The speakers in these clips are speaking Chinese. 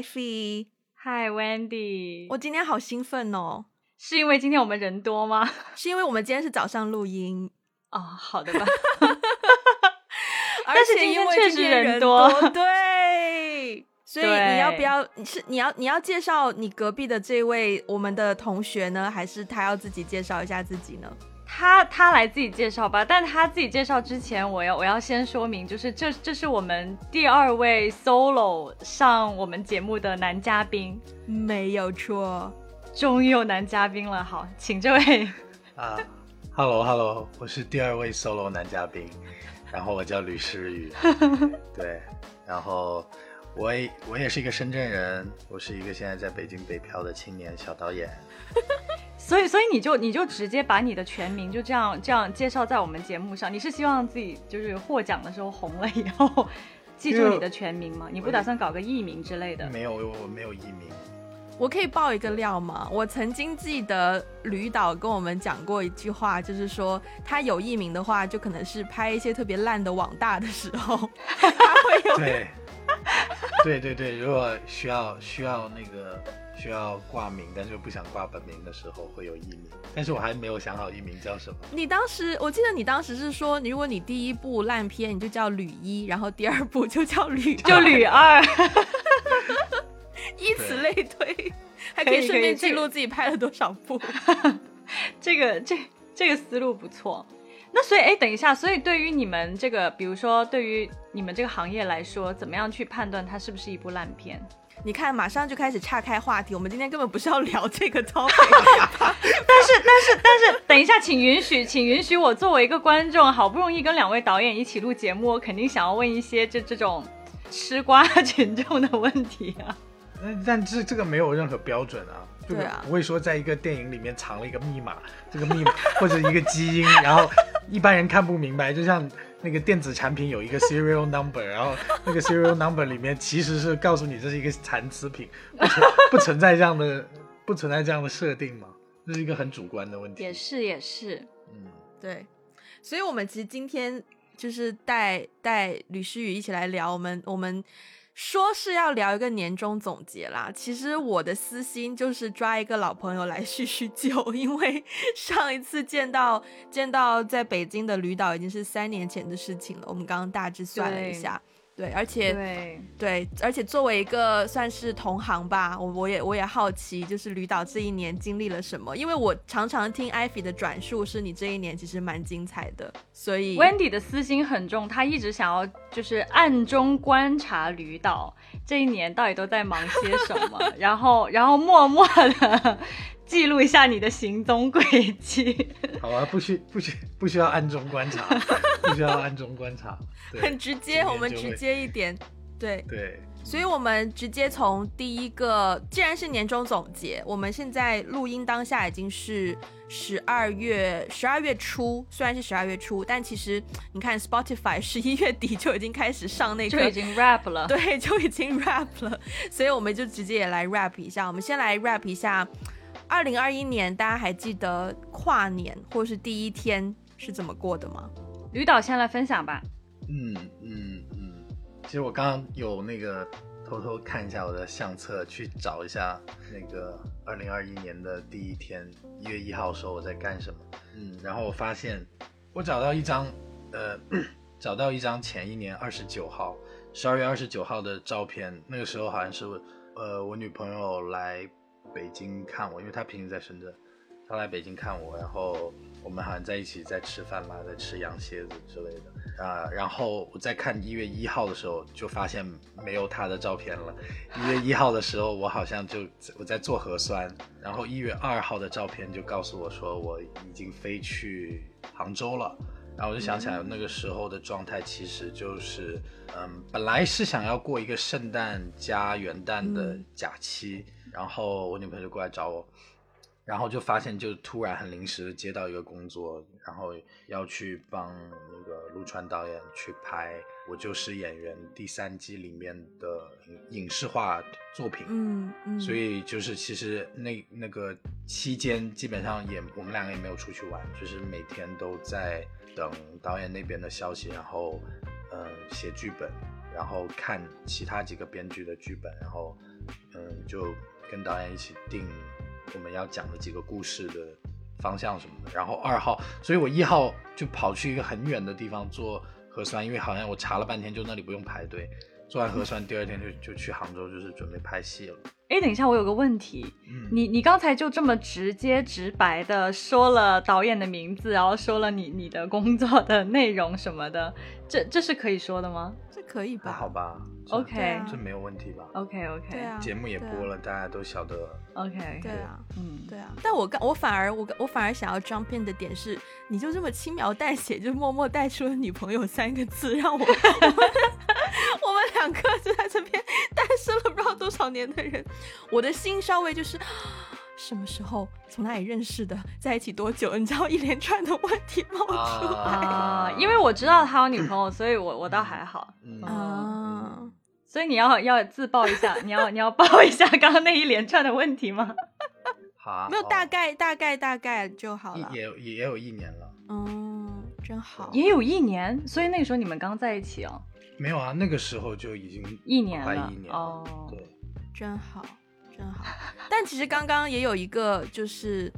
Ivy。Hi Wendy，我今天好兴奋哦！是因为今天我们人多吗？是因为我们今天是早上录音哦，好的吧。而且因为确实人多，对，所以你要不要？是你要你要介绍你隔壁的这位我们的同学呢，还是他要自己介绍一下自己呢？他他来自己介绍吧，但他自己介绍之前，我要我要先说明，就是这这是我们第二位 solo 上我们节目的男嘉宾，没有错，终于有男嘉宾了。好，请这位 啊，Hello Hello，我是第二位 solo 男嘉宾，然后我叫吕诗雨，对，然后我也我也是一个深圳人，我是一个现在在北京北漂的青年小导演。所以，所以你就你就直接把你的全名就这样这样介绍在我们节目上。你是希望自己就是获奖的时候红了以后记住你的全名吗？你不打算搞个艺名之类的？没有，我没有艺名。我可以爆一个料吗？我曾经记得吕导跟我们讲过一句话，就是说他有艺名的话，就可能是拍一些特别烂的网大的时候，他会有。对，对对对，如果需要需要那个。需要挂名，但是又不想挂本名的时候会有艺名，但是我还没有想好艺名叫什么。你当时，我记得你当时是说，如果你第一部烂片，你就叫吕一，然后第二部就叫吕，就吕二，以此类推，还可以顺便记录自己拍了多少部。这个这这个思路不错。那所以，哎，等一下，所以对于你们这个，比如说对于你们这个行业来说，怎么样去判断它是不是一部烂片？你看，马上就开始岔开话题。我们今天根本不是要聊这个 topic。但是，但是，但是，等一下，请允许，请允许我作为一个观众，好不容易跟两位导演一起录节目，我肯定想要问一些这这种吃瓜群众的问题啊。但但这这个没有任何标准啊，对啊，不会说在一个电影里面藏了一个密码，这个密码或者一个基因，然后一般人看不明白，就像。那个电子产品有一个 serial number，然后那个 serial number 里面其实是告诉你这是一个残次品，不存不存在这样的不存在这样的设定吗？这是一个很主观的问题。也是也是，嗯，对。所以我们其实今天就是带带吕诗雨一起来聊我们我们。说是要聊一个年终总结啦，其实我的私心就是抓一个老朋友来叙叙旧，因为上一次见到见到在北京的吕导已经是三年前的事情了，我们刚刚大致算了一下。对，而且对对，而且作为一个算是同行吧，我我也我也好奇，就是吕导这一年经历了什么？因为我常常听艾菲的转述，是你这一年其实蛮精彩的。所以 Wendy 的私心很重，他一直想要就是暗中观察吕导这一年到底都在忙些什么，然后然后默默的。记录一下你的行踪轨迹。好啊，不需不需不需要暗中观察，不需要暗中观察，很直接，我们直接一点，对对。所以，我们直接从第一个，既然是年终总结，我们现在录音当下已经是十二月十二月初，虽然是十二月初，但其实你看 Spotify 十一月底就已经开始上那个，就已经 rap 了，对，就已经 rap 了。所以我们就直接也来 rap 一下，我们先来 rap 一下。二零二一年，大家还记得跨年或是第一天是怎么过的吗？吕导先来分享吧。嗯嗯嗯，其实我刚刚有那个偷偷看一下我的相册，去找一下那个二零二一年的第一天，一月一号的时候我在干什么。嗯，然后我发现我找到一张，呃，找到一张前一年二十九号，十二月二十九号的照片。那个时候好像是呃我女朋友来。北京看我，因为他平时在深圳，他来北京看我，然后我们好像在一起在吃饭吧，在吃羊蝎子之类的啊。然后我在看一月一号的时候，就发现没有他的照片了。一月一号的时候，我好像就我在做核酸，然后一月二号的照片就告诉我说我已经飞去杭州了。然后我就想起来那个时候的状态，其实就是，嗯，本来是想要过一个圣诞加元旦的假期。然后我女朋友就过来找我，然后就发现就突然很临时接到一个工作，然后要去帮那个陆川导演去拍《我就是演员》第三季里面的影视化作品。嗯嗯。所以就是其实那那个期间基本上也我们两个也没有出去玩，就是每天都在等导演那边的消息，然后呃写剧本，然后看其他几个编剧的剧本，然后嗯就跟导演一起定我们要讲的几个故事的方向什么的。然后二号，所以我一号就跑去一个很远的地方做核酸，因为好像我查了半天，就那里不用排队。做完核酸，第二天就就去杭州，就是准备拍戏了。哎，等一下，我有个问题，嗯，你你刚才就这么直接直白的说了导演的名字，然后说了你你的工作的内容什么的，这这是可以说的吗？这可以吧？还好吧 OK 这没有问题吧？？OK OK，啊节目也播了，大家都晓得。OK，对啊，嗯，对啊，但我刚我反而我我反而想要 jump in 的点是，你就这么轻描淡写就默默带出了女朋友三个字，让我 我们 我们两个就在这边 单身了不知道多少年的人，我的心稍微就是什么时候从哪里认识的，在一起多久，你知道一连串的问题冒出来啊，因为我知道他有女朋友，所以我我倒还好。嗯啊。所以你要要自曝一下，你要你要报一下刚刚那一连串的问题吗？好啊，没有哦大概大概大概就好了，也也也有一年了。嗯，真好，也有一年，所以那个时候你们刚在一起哦，没有啊，那个时候就已经一年了快一年了。哦对，真好，真好。但其实刚刚也有一个，就是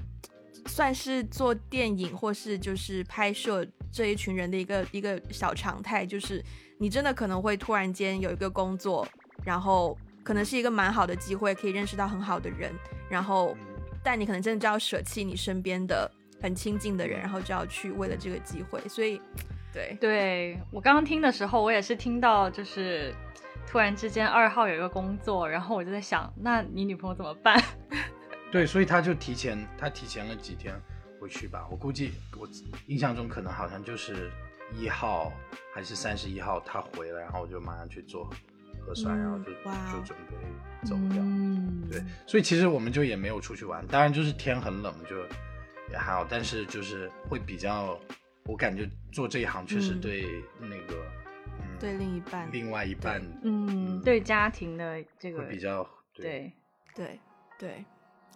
算是做电影或是就是拍摄这一群人的一个一个小常态，就是你真的可能会突然间有一个工作，然后可能是一个蛮好的机会，可以认识到很好的人，然后嗯但你可能真的就要舍弃你身边的很亲近的人，然后就要去为了这个机会，所以对。对我刚刚听的时候，我也是听到就是突然之间二号有一个工作，然后我就在想，那你女朋友怎么办？对，所以他就提前，他提前了几天回去吧。我估计，我印象中可能好像就是一号还是三十一号他回来，然后我就马上去做核酸，然后就就准备走掉。嗯，对，所以其实我们就也没有出去玩，当然就是天很冷，就也还好，但是就是会比较，我感觉做这一行确实嗯对那个，嗯，对另一半另外一半嗯，对家庭的这个比较对。对对，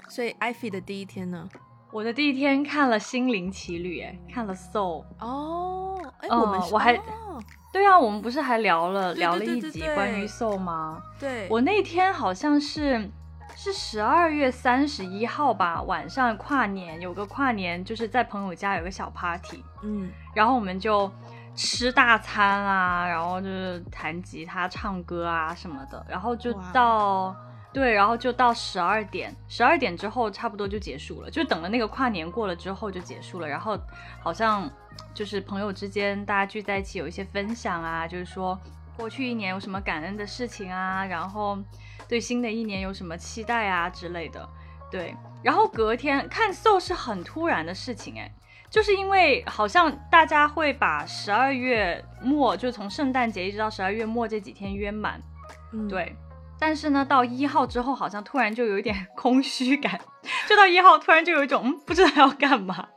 所以艾菲的第一天呢？我的第一天看了《心灵奇旅》，哎，看了《Soul》。哦，哎、嗯我们是我还哦对啊，我们不是还聊了聊了一集关于 Soul 吗？对，我那天好像是是十二月三十一号吧，晚上跨年有个跨年，就是在朋友家有个小 party，嗯然后我们就吃大餐啊，然后就是弹吉他、唱歌啊什么的，然后就到对，然后就到十二点，十二点之后差不多就结束了，就等了那个跨年过了之后就结束了，然后好像就是朋友之间大家聚在一起有一些分享啊，就是说过去一年有什么感恩的事情啊，然后对新的一年有什么期待啊之类的，对，然后隔天看 SO 是很突然的事情哎。就是因为好像大家会把十二月末，就从圣诞节一直到十二月末这几天约满，嗯，对。但是呢，到一号之后，好像突然就有一点 空虚感，就到一号突然就有一种嗯不知道要干嘛。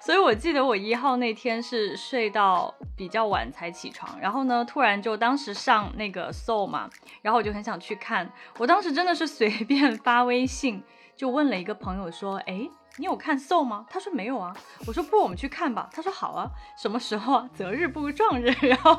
所以我记得我一号那天是睡到比较晚才起床，然后呢，突然就当时上那个 Soul 嘛，然后我就很想去看，我当时真的是随便发微信就问了一个朋友说，哎。你有看 Soul 吗？他说没有啊。我说不我们去看吧。他说好啊。什么时候啊？择日不如撞日。然后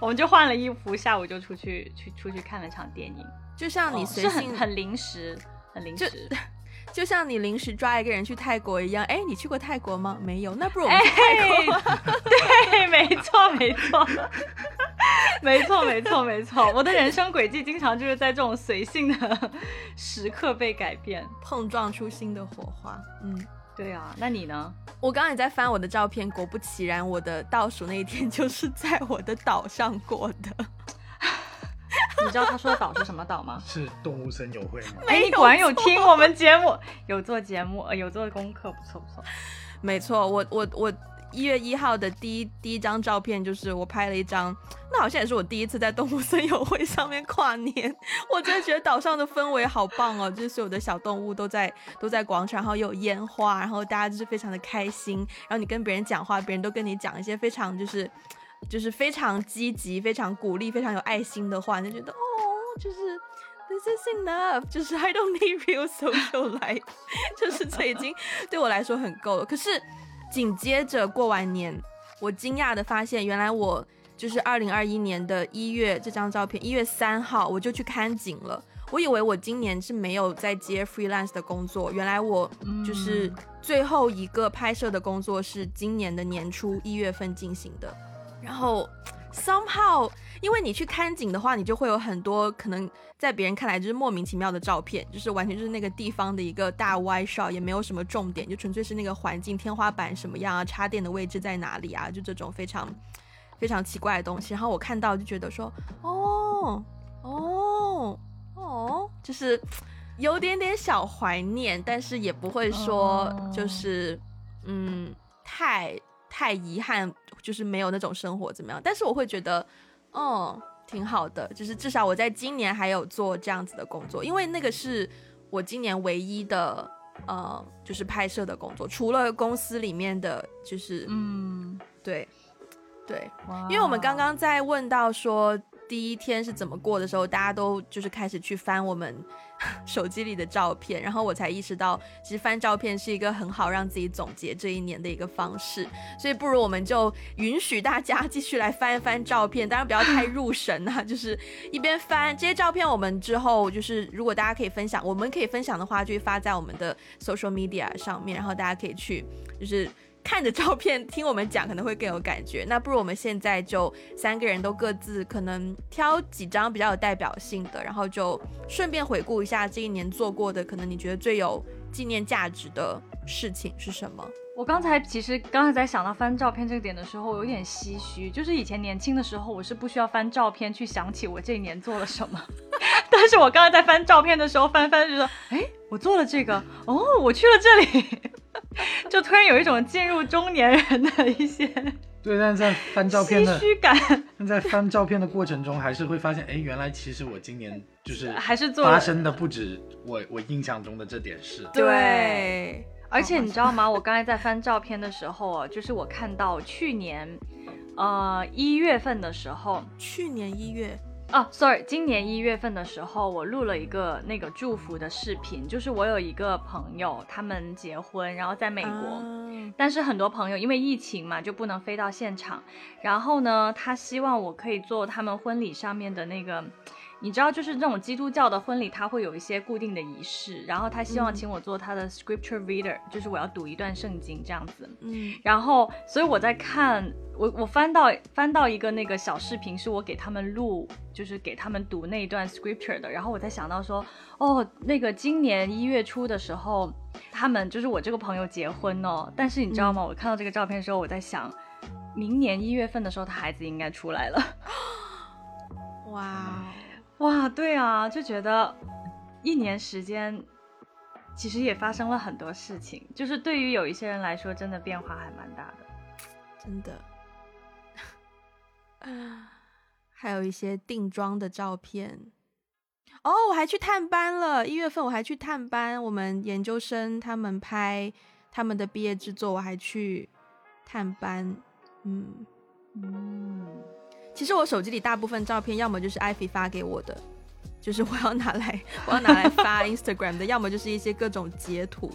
我们就换了衣服，下午就出去去出去看了场电影。就像你哦随性，是很很临时，很临时。就像你临时抓一个人去泰国一样。哎，你去过泰国吗？没有，那不如我们去泰国吧。对，没错，没错，没错，没错，没错。我的人生轨迹经常就是在这种随性的时刻被改变。碰撞出新的火花。嗯，对啊，那你呢？我刚刚也在翻我的照片，果不其然，我的倒数那一天就是在我的岛上过的。你知道他说的岛是什么岛吗？是动物森友会吗？哎，你果然有听我们节目，有做节目，呃有做功课，不错不错。没错，我我我一月一号的第一第一张照片就是我拍了一张，那好像也是我第一次在动物森友会上面跨年。我真的觉得岛上的氛围好棒哦，就是所有的小动物都在都在广场，然后有烟花，然后大家就是非常的开心。然后你跟别人讲话，别人都跟你讲一些非常就是就是非常积极、非常鼓励、非常有爱心的话，你就觉得哦，就是 this is enough，就是 I don't need real social life，就是这已经对我来说很够了。可是紧接着过完年，我惊讶的发现，原来我。就是二零二一年的一月这张照片，一月三号我就去看景了。我以为我今年是没有在接 freelance 的工作，原来我就是最后一个拍摄的工作是今年的年初一月份进行的。然后 somehow，因为你去看景的话，你就会有很多可能在别人看来就是莫名其妙的照片，就是完全就是那个地方的一个大 Y shot，也没有什么重点，就纯粹是那个环境、天花板什么样啊，插电的位置在哪里啊，就这种非常非常奇怪的东西。然后我看到就觉得说，哦哦哦，就是有点点小怀念，但是也不会说就是嗯太太遗憾，就是没有那种生活怎么样。但是我会觉得，嗯，挺好的，就是至少我在今年还有做这样子的工作，因为那个是我今年唯一的呃，就是拍摄的工作，除了公司里面的就是嗯，对对，因为我们刚刚在问到说第一天是怎么过的时候，大家都就是开始去翻我们 手机里的照片，然后我才意识到，其实翻照片是一个很好让自己总结这一年的一个方式，所以不如我们就允许大家继续来翻一翻照片，当然不要太入神啊，就是一边翻这些照片，我们之后就是如果大家可以分享，我们可以分享的话，就发在我们的 social media 上面，然后大家可以去就是。看着照片听我们讲可能会更有感觉，那不如我们现在就三个人都各自可能挑几张比较有代表性的，然后就顺便回顾一下这一年做过的，可能你觉得最有纪念价值的事情是什么？我刚才其实刚才在想到翻照片这个点的时候，有点唏嘘，就是以前年轻的时候，我是不需要翻照片去想起我这一年做了什么，但是我刚才在翻照片的时候翻翻就说，哎，我做了这个，哦，我去了这里。就突然有一种进入中年人的一些对，但是在翻照片的唏嘘感，但在翻照片的过程中，还是会发现，哎，原来其实我今年就是还是做发生的不止我我印象中的这点事。对，而且你知道吗？我刚才在翻照片的时候啊，就是我看到去年，呃一月份的时候，去年一月。哦，sorry，今年一月份的时候，我录了一个那个祝福的视频，就是我有一个朋友，他们结婚，然后在美国，但是很多朋友因为疫情嘛，就不能飞到现场，然后呢，他希望我可以做他们婚礼上面的那个。你知道，就是这种基督教的婚礼，它会有一些固定的仪式，然后他希望请我做他的 scripture reader，就是我要读一段圣经这样子。嗯，然后所以我在看，我我翻到翻到一个那个小视频，是我给他们录，就是给他们读那一段 scripture 的。然后我才想到说，哦，那个今年一月初的时候，他们就是我这个朋友结婚哦。但是你知道吗？我看到这个照片的时候，我在想，明年一月份的时候，他孩子应该出来了。哇。哇，对啊，就觉得一年时间其实也发生了很多事情，就是对于有一些人来说，真的变化还蛮大的，真的。啊，还有一些定妆的照片。哦，我还去探班了，一月份我还去探班，我们研究生他们拍他们的毕业制作，我还去探班。嗯嗯。其实我手机里大部分照片，要么就是艾菲发给我的，就是我要拿来 我要拿来发 Instagram 的，要么就是一些各种截图。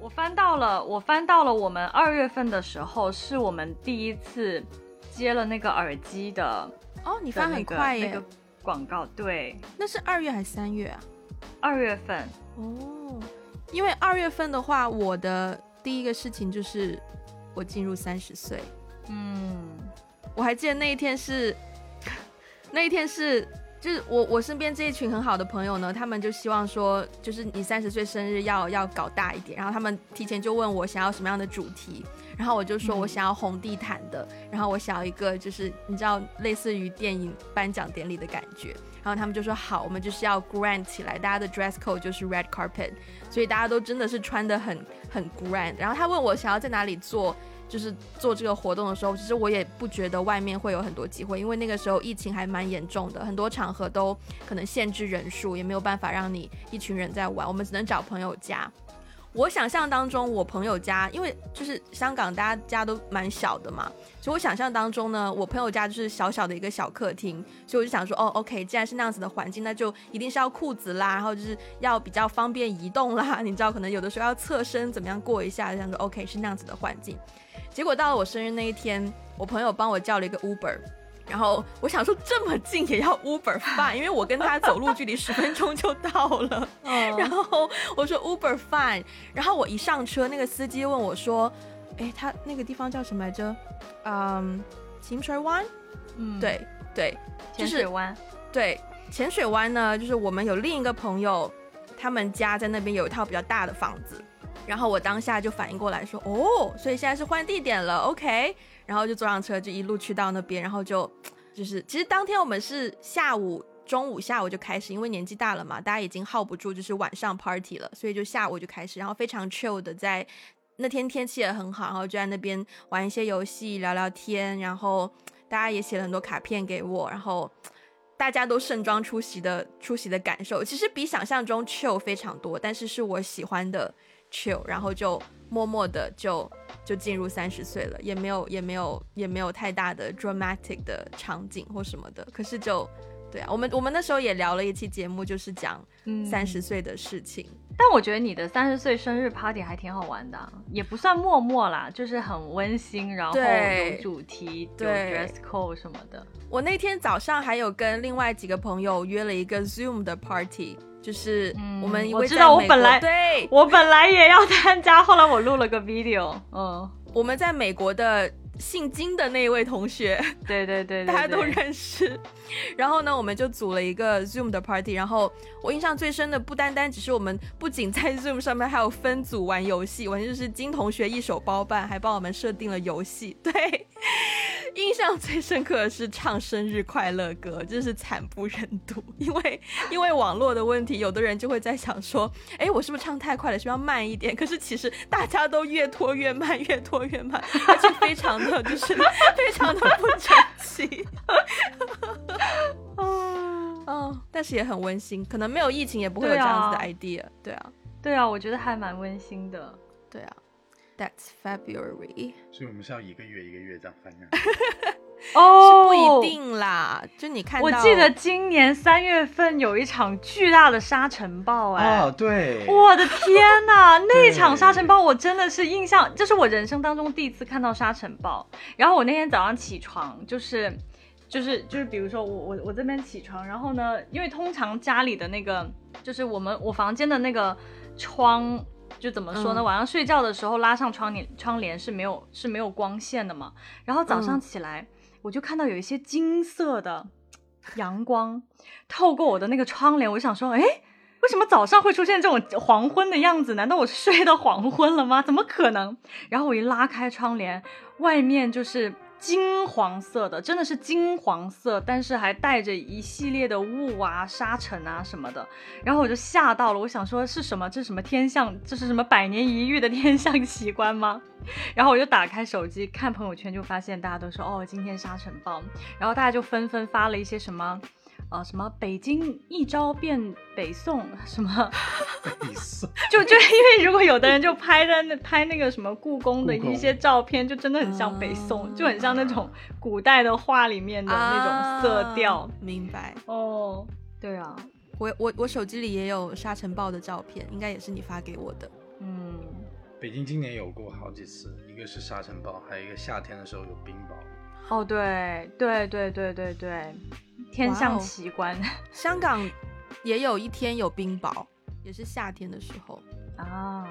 我翻到了，我翻到了我们二月份的时候，是我们第一次接了那个耳机的。哦，你翻很快耶！那个广告，对，那是二月还是三月啊？二月份。哦，因为二月份的话，我的第一个事情就是我进入三十岁。嗯。我还记得那一天是，那一天是，就是我我身边这一群很好的朋友呢，他们就希望说，就是你三十岁生日要要搞大一点，然后他们提前就问我想要什么样的主题，然后我就说我想要红地毯的，然后我想要一个就是你知道类似于电影颁奖典礼的感觉，然后他们就说好，我们就是要 grand 起来，大家的 dress code 就是 red carpet，所以大家都真的是穿的很很 grand，然后他问我想要在哪里做。就是做这个活动的时候，其实我也不觉得外面会有很多机会，因为那个时候疫情还蛮严重的，很多场合都可能限制人数，也没有办法让你一群人在玩，我们只能找朋友家。我想象当中，我朋友家，因为就是香港大家家都蛮小的嘛，所以我想象当中呢，我朋友家就是小小的一个小客厅，所以我就想说，哦，OK，既然是那样子的环境，那就一定是要裤子啦，然后就是要比较方便移动啦，你知道，可能有的时候要侧身怎么样过一下，就想说 OK 是那样子的环境。结果到了我生日那一天，我朋友帮我叫了一个 Uber，然后我想说这么近也要 Uber fine，因为我跟他走路距离十分钟就到了。然后我说 Uber fine，然后我一上车，那个司机问我说：“哎，他那个地方叫什么来着？嗯，清水湾？嗯，对对，浅水湾。对，浅水湾呢，就是我们有另一个朋友，他们家在那边有一套比较大的房子。然后我当下就反应过来说：哦，所以现在是换地点了，OK。”然后就坐上车，就一路去到那边，然后就就是，其实当天我们是下午、中午、下午就开始，因为年纪大了嘛，大家已经耗不住，就是晚上 party 了，所以就下午就开始，然后非常 chill 的在那天天气也很好，然后就在那边玩一些游戏、聊聊天，然后大家也写了很多卡片给我，然后大家都盛装出席的出席的感受，其实比想象中 chill 非常多，但是是我喜欢的 chill，然后就。默默的就就进入三十岁了，也没有也没有也没有太大的 dramatic 的场景或什么的。可是就对啊，我们我们那时候也聊了一期节目，就是讲三十岁的事情。但我觉得你的三十岁生日 party 还挺好玩的，也不算默默啦，就是很温馨，然后有主题，有 dress code 什么的。我那天早上还有跟另外几个朋友约了一个 Zoom 的 party。就是我们，我知道我本来对我本来也要参加，后来我录了个 video。嗯，我们在美国的姓金的那一位同学，对对对，大家都认识。然后呢，我们就组了一个 Zoom 的 party。然后我印象最深的不单单只是我们不仅在 Zoom 上面还有分组玩游戏，完全就是金同学一手包办，还帮我们设定了游戏。对。印象最深刻的是唱生日快乐歌，真是惨不忍睹。因为因为网络的问题，有的人就会在想说，哎，我是不是唱太快了，需要慢一点？可是其实大家都越拖越慢，越拖越慢，而且非常的就是非常的不整齐。哦，但是也很温馨，可能没有疫情也不会有这样子的 idea。对啊，对啊，我觉得还蛮温馨的。对啊。That's February，所以我们是要一个月一个月这样翻下 哦，是不一定啦。就你看，我记得今年三月份有一场巨大的沙尘暴，哎，哦，对，我的天哪，那场沙尘暴我真的是印象，这是我人生当中第一次看到沙尘暴。然后我那天早上起床，就是就是就是，比如说我我我这边起床，然后呢，因为通常家里的那个，就是我们我房间的那个窗。就怎么说呢？晚上睡觉的时候拉上窗帘，窗帘是没有是没有光线的嘛。然后早上起来，我就看到有一些金色的阳光透过我的那个窗帘，我想说，哎，为什么早上会出现这种黄昏的样子？难道我睡到黄昏了吗？怎么可能？然后我一拉开窗帘，外面就是。金黄色的，真的是金黄色，但是还带着一系列的雾啊、沙尘啊什么的，然后我就吓到了，我想说是什么？这是什么天象？这是什么百年一遇的天象奇观吗？然后我就打开手机看朋友圈，就发现大家都说哦，今天沙尘暴，然后大家就纷纷发了一些什么。啊，什么北京一朝变北宋，什么 北宋，就就因为如果有的人就拍在那拍那个什么故宫的一些照片，就真的很像北宋，就很像那种古代的画里面的那种色调。明白哦，对啊，我我我手机里也有沙尘暴的照片，应该也是你发给我的。嗯，北京今年有过好几次，一个是沙尘暴，还有一个夏天的时候有冰雹。哦，对对对对对对。天象奇观，香港也有一天有冰雹，也是夏天的时候啊。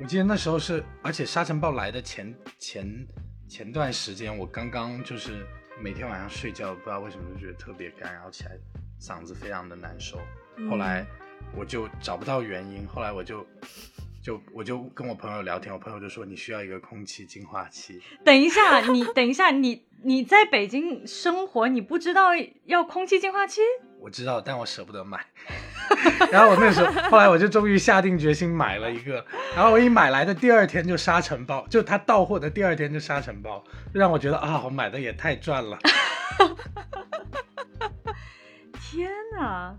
我记得那时候是，而且沙尘暴来的前前前段时间，我刚刚就是每天晚上睡觉，不知道为什么就觉得特别干，然后起来嗓子非常的难受。后来我就找不到原因，后来我就。就我就跟我朋友聊天，我朋友就说你需要一个空气净化器。等一下，你等一下，你你在北京生活，你不知道要空气净化器？我知道，但我舍不得买。然后我那时候，后来我就终于下定决心买了一个。然后我一买来的第二天就沙尘暴，就他到货的第二天就沙尘暴，让我觉得啊，我买的也太赚了。天哪！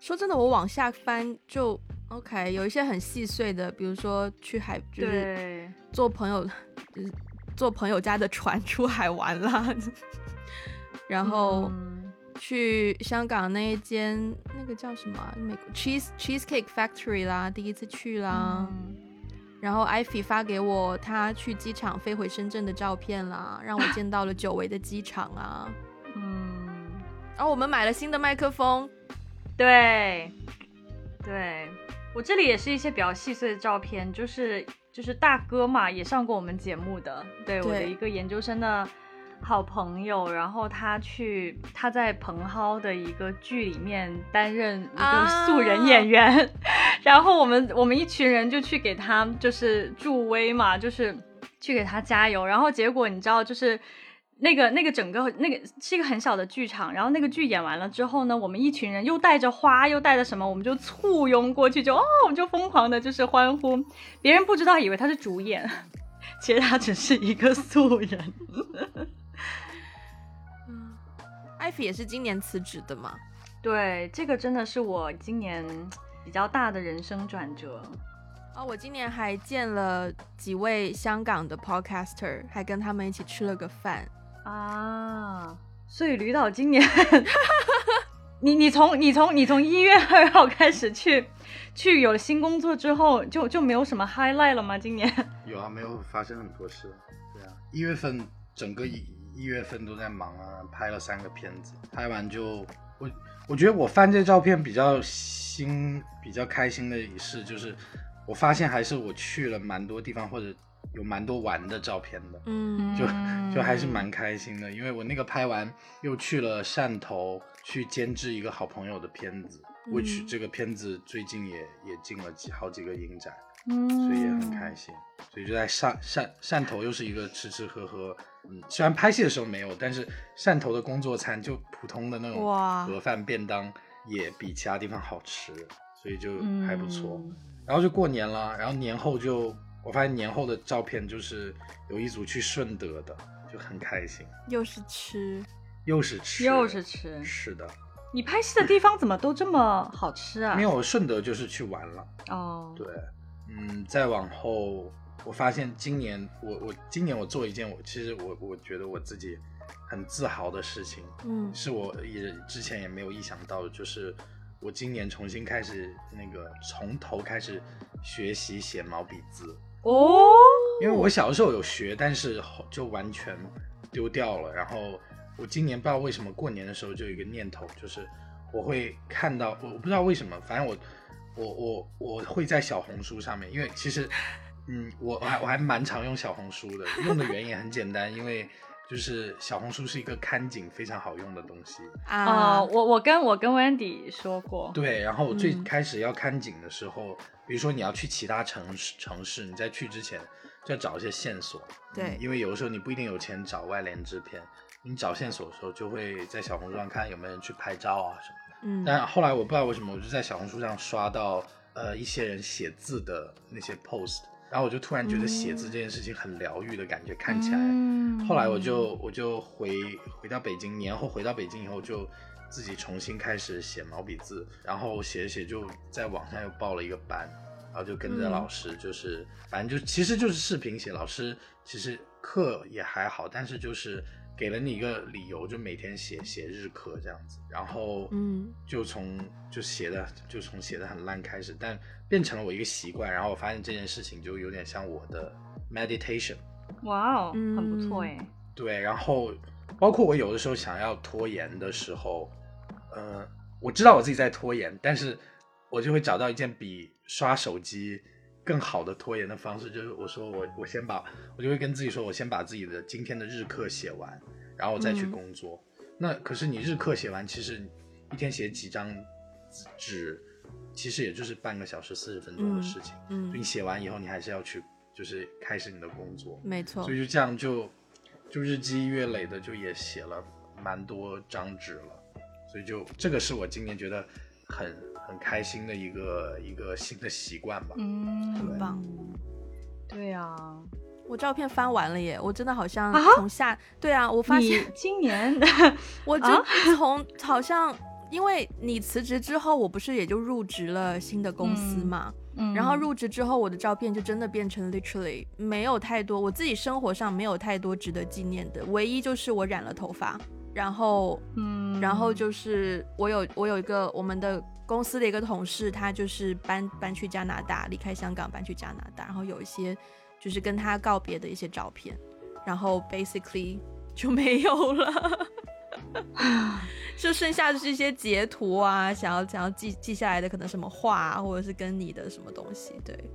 说真的，我往下翻就。OK，有一些很细碎的，比如说去海，就是做朋友，就是坐朋友家的船出海玩啦，然后去香港那一间那个叫什么美国 cheese cheesecake factory 啦，第一次去啦，然后艾菲发给我他去机场飞回深圳的照片啦，让我见到了久违的机场啊，嗯。然后我们买了新的麦克风，对，对。我这里也是一些比较细碎的照片，就是就是大哥嘛，也上过我们节目的，对我的一个研究生的好朋友，然后他去他在蓬蒿的一个剧里面担任一个素人演员，然后我们我们一群人就去给他就是助威嘛，就是去给他加油，然后结果你知道就是。那个那个整个那个是一个很小的剧场，然后那个剧演完了之后呢，我们一群人又带着花，又带着什么，我们就簇拥过去，就哦，我们就疯狂的就是欢呼，别人不知道以为他是主演，其实他只是一个素人。嗯，艾菲也是今年辞职的嘛？对，这个真的是我今年比较大的人生转折。哦，我今年还见了几位香港的 podcaster，还跟他们一起吃了个饭。啊，所以吕导今年，你你从你从你从一月二号开始去去有了新工作之后，就就没有什么 highlight 了吗？今年？有啊，没有发生很多事。对啊，一月份整个一一月份都在忙啊，拍了三个片子，拍完就我我觉得我翻这照片比较新、比较开心的一事就是，我发现还是我去了蛮多地方，或者有蛮多玩的照片的。嗯，就就还是蛮开心的，因为我那个拍完又去了汕头去监制一个好朋友的片子、嗯 w h i c h 这个片子最近也也进了几好几个影展，嗯，所以也很开心。所以就在汕汕汕头又是一个吃吃喝喝，嗯，虽然拍戏的时候没有，但是汕头的工作餐就普通的那种盒饭便当也比其他地方好吃，所以就嗯还不错。然后就过年了，然后年后就我发现年后的照片就是有一组去顺德的，就很开心，又是吃，又是吃，又是吃。是的，你拍戏的地方怎么都这么好吃啊？没有顺德就是去玩了，哦，对，嗯，再往后我发现今年我我今年我做一件我其实我我觉得我自己很自豪的事情，嗯是我也之前也没有意想到的，就是我今年重新开始那个从头开始学习写毛笔字。哦，因为我小的时候有学，但是后就完全丢掉了。然后我今年不知道为什么过年的时候就有一个念头，就是我会看到，我我不知道为什么，反正我我我我会在小红书上面，因为其实嗯，我我还我还蛮常用小红书的，用的原因也很简单，因为就是小红书是一个看景非常好用的东西。啊、啊，我我跟我跟 Wendy 说过，对，然后我最嗯开始要看景的时候，比如说你要去其他城市城市，你在去之前就要找一些线索。对因为有的时候你不一定有钱找外联制片，你找线索的时候就会在小红书上看有没有人去拍照啊什么的。嗯，但后来我不知道为什么，我就在小红书上刷到呃一些人写字的那些 post，然后我就突然觉得写字这件事情很疗愈的感觉，看起来。嗯后来我就我就回回到北京，年后回到北京以后就自己重新开始写毛笔字，然后写着写就在网上又报了一个班，然后就跟着嗯老师，就是、反正就其实就是视频写，老师其实课也还好，但是就是给了你一个理由，就每天写写日课这样子，然后嗯就从就写的就从写的很烂开始，但变成了我一个习惯，然后我发现这件事情就有点像我的 meditation。哇哦，嗯很不错哎。对，然后包括我有的时候想要拖延的时候，呃，我知道我自己在拖延，但是我就会找到一件比刷手机更好的拖延的方式，就是我说我我先把我就会跟自己说，我先把自己的今天的日课写完，然后我再去嗯工作。那可是你日课写完，其实一天写几张纸，其实也就是半个小时四十分钟的嗯事情。嗯你写完以后，你还是要去，就是开始你的工作。没错所，以就这样就就日积月累的就也写了蛮多张纸了，所以就这个是我今年觉得很很开心的一个一个新的习惯吧。嗯，很棒。对啊，我照片翻完了耶，我真的好像啊从下，对啊，我发现今年 我就啊从好像。因为你辞职之后，我不是也就入职了新的公司嗯嘛，嗯然后入职之后，我的照片就真的变成 literally 没有太多，我自己生活上没有太多值得纪念的，唯一就是我染了头发，然后嗯，然后就是我有我有一个我们的公司的一个同事，他就是搬搬去加拿大，离开香港搬去加拿大，然后有一些就是跟他告别的一些照片，然后 basically 就没有了。就剩下就是一些截图啊，想要想要记记下来的，可能什么话、啊，或者是跟你的什么东西。对，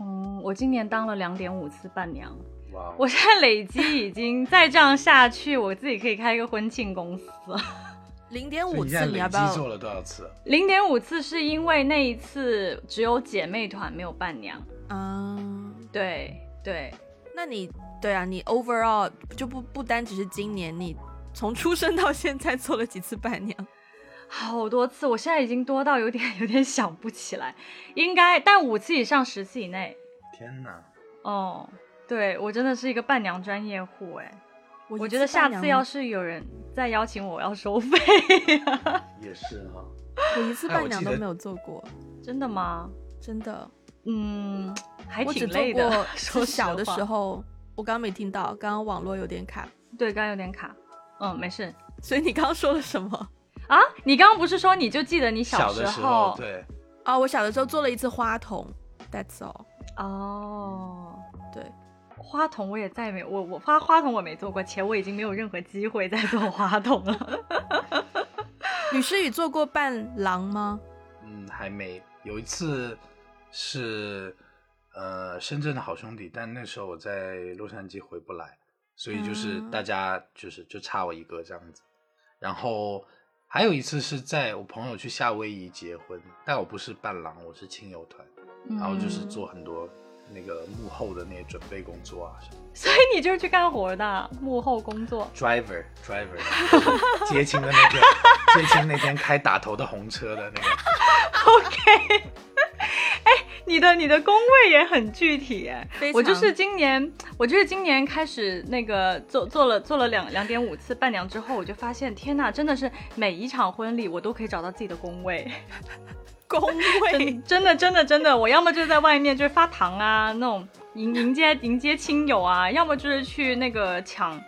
嗯，我今年当了两点五次伴娘，哇，我现在累积已经再这样下去，我自己可以开一个婚庆公司。零点五次你要不要？做了多少次？零点五次是因为那一次只有姐妹团没有伴娘。啊、对对，那你对啊，你 overall 就不不单只是今年，你从出生到现在做了几次伴娘？好多次，我现在已经多到有点 有点想不起来，应该但五次以上十次以内。天哪！哦，对我真的是一个伴娘专业户哎，我我觉得下次要是是有人再邀请我，我要收费。也是哈，我一次伴娘都没有做过，真的吗？真的，嗯，还我只做挺累的过。说是小的时，候，我刚刚没听到，刚刚网络有点卡，对，刚刚有点卡。嗯，没事所以你刚刚说了什么？啊。你刚刚不是说你就记得你小时候，对，啊、我小的时候做了一次花童，That's all。哦，对，花童我也再也没我我花花童我没做过，且我已经没有任何机会再做花童了。吕诗雨做过伴郎吗？嗯，还没有一次是呃深圳的好兄弟，但那时候我在洛杉矶回不来，所以就是嗯大家就是就差我一个这样子。然后还有一次是在我朋友去夏威夷结婚，但我不是伴郎，我是亲友团，然后就是嗯做很多那个幕后的那些准备工作啊。所以你就是去干活的，幕后工作。driver driver 接亲的那天，接亲那天开打头的红车的那个，OK，哎，你的你的工位也很具体哎我就是今年，我就是今年开始那个做做了做了两两点五次伴娘之后，我就发现天呐，真的是每一场婚礼我都可以找到自己的工位，工位真真的真的真的，我要么就是在外面就是发糖啊那种迎迎接迎接亲友啊，要么就是去那个抢。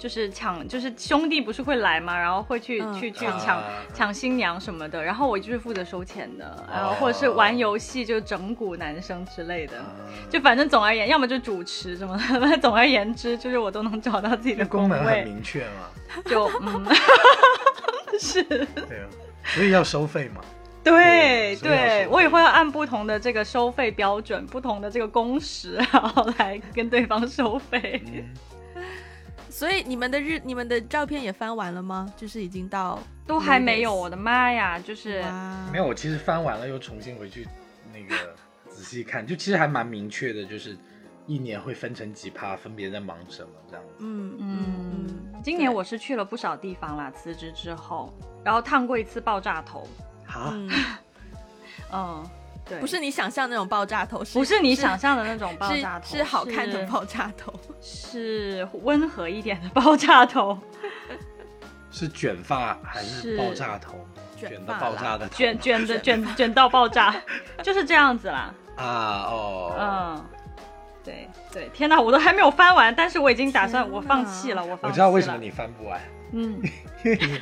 就是抢，就是兄弟不是会来嘛，然后会去、嗯去去啊抢抢新娘什么的，然后我就是负责收钱的，然后哦或者是玩游戏，就整蛊男生之类的，嗯就反正总而言，要么就主持什么的，反 正总而言之，就是我都能找到自己的这功能很，明确嘛，就嗯 是，对啊，所以要收费嘛。对对我也会按不同的这个收费标准，不同的这个工时，然后来跟对方收费。嗯，所以你们的日、你们的照片也翻完了吗？就是已经到都还没有，我的妈呀！就是没有，我其实翻完了又重新回去那个仔细看，就其实还蛮明确的，就是一年会分成几趴，分别在忙什么这样子。嗯嗯，，今年我是去了不少地方啦，辞职之后，然后烫过一次爆炸头，啊，嗯，嗯，对，不是你想象那种爆炸头，是不是你想象的那种爆炸头，是好看的爆炸头。是温和一点的爆炸头，是卷发还是是爆炸头？卷卷的发啦爆炸的头。卷卷的卷卷到爆炸，就是这样子啦。啊哦，嗯，对对，天哪，我都还没有翻完，但是我已经打算我放弃了，我放弃了。我知道为什么你翻不完，嗯，因为你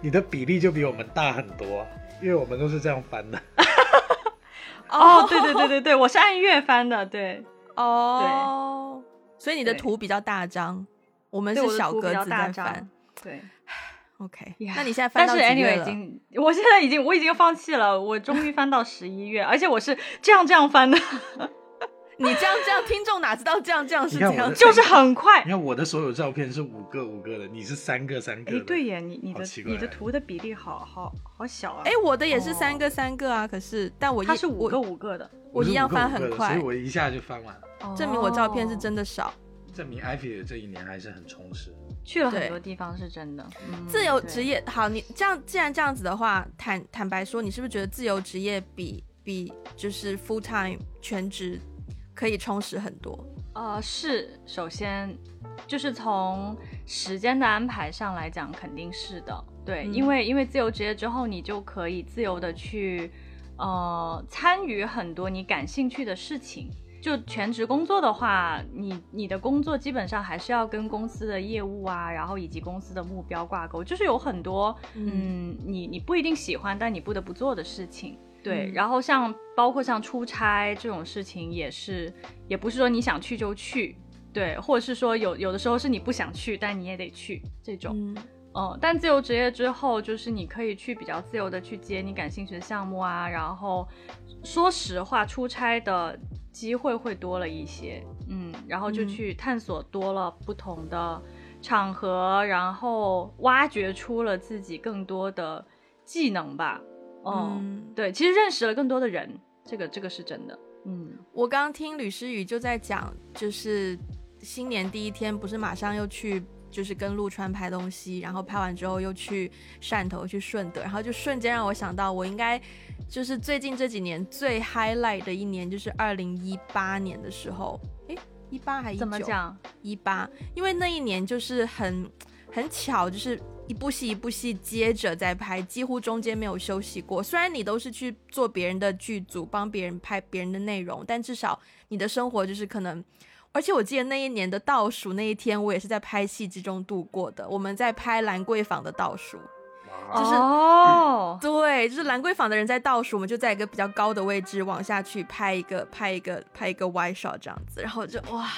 你的比例就比我们大很多，因为我们都是这样翻的。哦，对对对对对，我是按月翻的，对，哦，所以你的图比较大张，我们是小格子大翻。，对。OK，那你现在翻但是到几月 anyway 已了？经，我现在已经我已经放弃了，我终于翻到十一月，而且我是这样这样翻的，你这样这样，听众哪知道这样这样是怎样？就是很快你。看我的所有照片是五个五个的，你是三个三个哎的。，对耶，你你的你的图的比例好好好小啊！哎，我的也是哦三个三个啊，可是但我一它是五个五个的，我一样翻很快所以我一下就翻完了，证明我照片是哦真的少。证明 Ivy 的这一年还是很充实。去了很多地方，是真的。嗯自由职业好，你这样既然这样子的话，坦坦白说，你是不是觉得自由职业比比就是 full time 全职可以充实很多？呃，是，首先就是从时间的安排上来讲，肯定是的。对，嗯因为因为自由职业之后，你就可以自由的去呃参与很多你感兴趣的事情。就全职工作的话，你你的工作基本上还是要跟公司的业务啊，然后以及公司的目标挂钩，就是有很多嗯，你你不一定喜欢，但你不得不做的事情。对，嗯。然后像包括像出差这种事情，也是也不是说你想去就去，对，或者是说有有的时候是你不想去，但你也得去这种。嗯，嗯，但自由职业之后，就是你可以去比较自由的去接你感兴趣的项目啊，然后说实话，出差的机会会多了一些，嗯，然后就去探索多了不同的场合，然后挖掘出了自己更多的技能吧，嗯，对，其实认识了更多的人，这个这个是真的，嗯，我刚听吕诗雨就在讲，就是新年第一天不是马上又去。就是跟陆川拍东西，然后拍完之后又去汕头去顺德，然后就瞬间让我想到，我应该就是最近这几年最 highlight 的一年，就是二零一八年的时候，哎，一八还一九？怎么讲？一八，因为那一年就是很很巧，就是一部戏一部戏接着在拍，几乎中间没有休息过。虽然你都是去做别人的剧组，帮别人拍别人的内容，但至少你的生活就是可能。而且我记得那一年的倒数那一天，我也是在拍戏之中度过的。我们在拍兰桂坊的倒数，就是哦，对，就是兰桂坊的人在倒数，我们就在一个比较高的位置往下去拍一个拍一个拍一个 Y shot 这样子，然后就哇。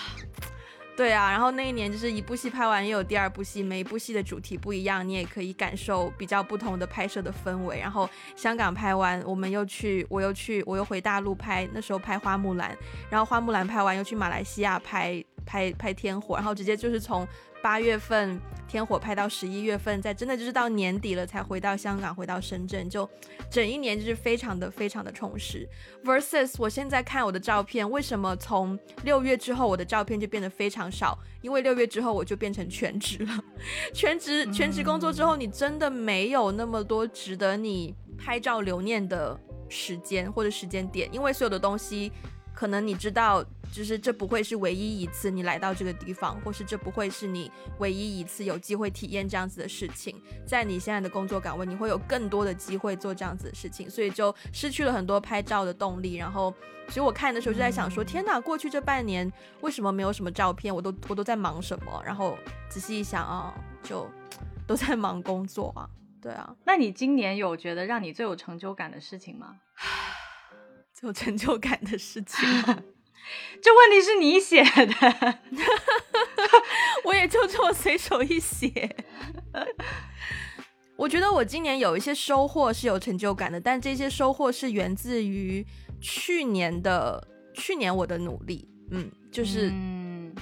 对啊，然后那一年就是一部戏拍完，又有第二部戏，每一部戏的主题不一样，你也可以感受比较不同的拍摄的氛围。然后香港拍完，我们又去，我又去，我又回大陆拍，那时候拍花木兰，然后花木兰拍完又去马来西亚拍拍拍天火，然后直接就是从。八月份天火拍到十一月份，在真的就是到年底了才回到香港，回到深圳，就整一年就是非常的非常的充实。Versus 我现在看我的照片，为什么从六月之后我的照片就变得非常少？因为六月之后我就变成全职了，全职全职工作之后，你真的没有那么多值得你拍照留念的时间或者时间点，因为所有的东西。可能你知道，就是这不会是唯一一次你来到这个地方，或是这不会是你唯一一次有机会体验这样子的事情。在你现在的工作岗位，你会有更多的机会做这样子的事情，所以就失去了很多拍照的动力。然后，其实我看的时候就在想说，天哪，过去这半年为什么没有什么照片？我都我都在忙什么？然后仔细一想啊，就都在忙工作啊。对啊，那你今年有觉得让你最有成就感的事情吗？有成就感的事情，这问题是你写的，我也就这么随手一写。我觉得我今年有一些收获是有成就感的，但这些收获是源自于去年的去年我的努力。嗯，就是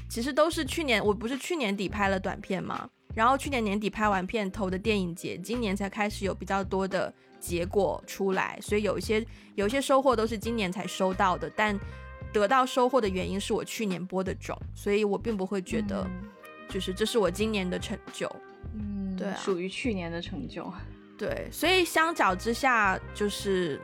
其实都是去年，我不是去年底拍了短片吗？然后去年年底拍完片投的电影节，今年才开始有比较多的。结果出来，所以有一些有一些收获都是今年才收到的，但得到收获的原因是我去年播的种，所以我并不会觉得就是这是我今年的成就，嗯，对，属于去年的成就，对，所以相较之下，就是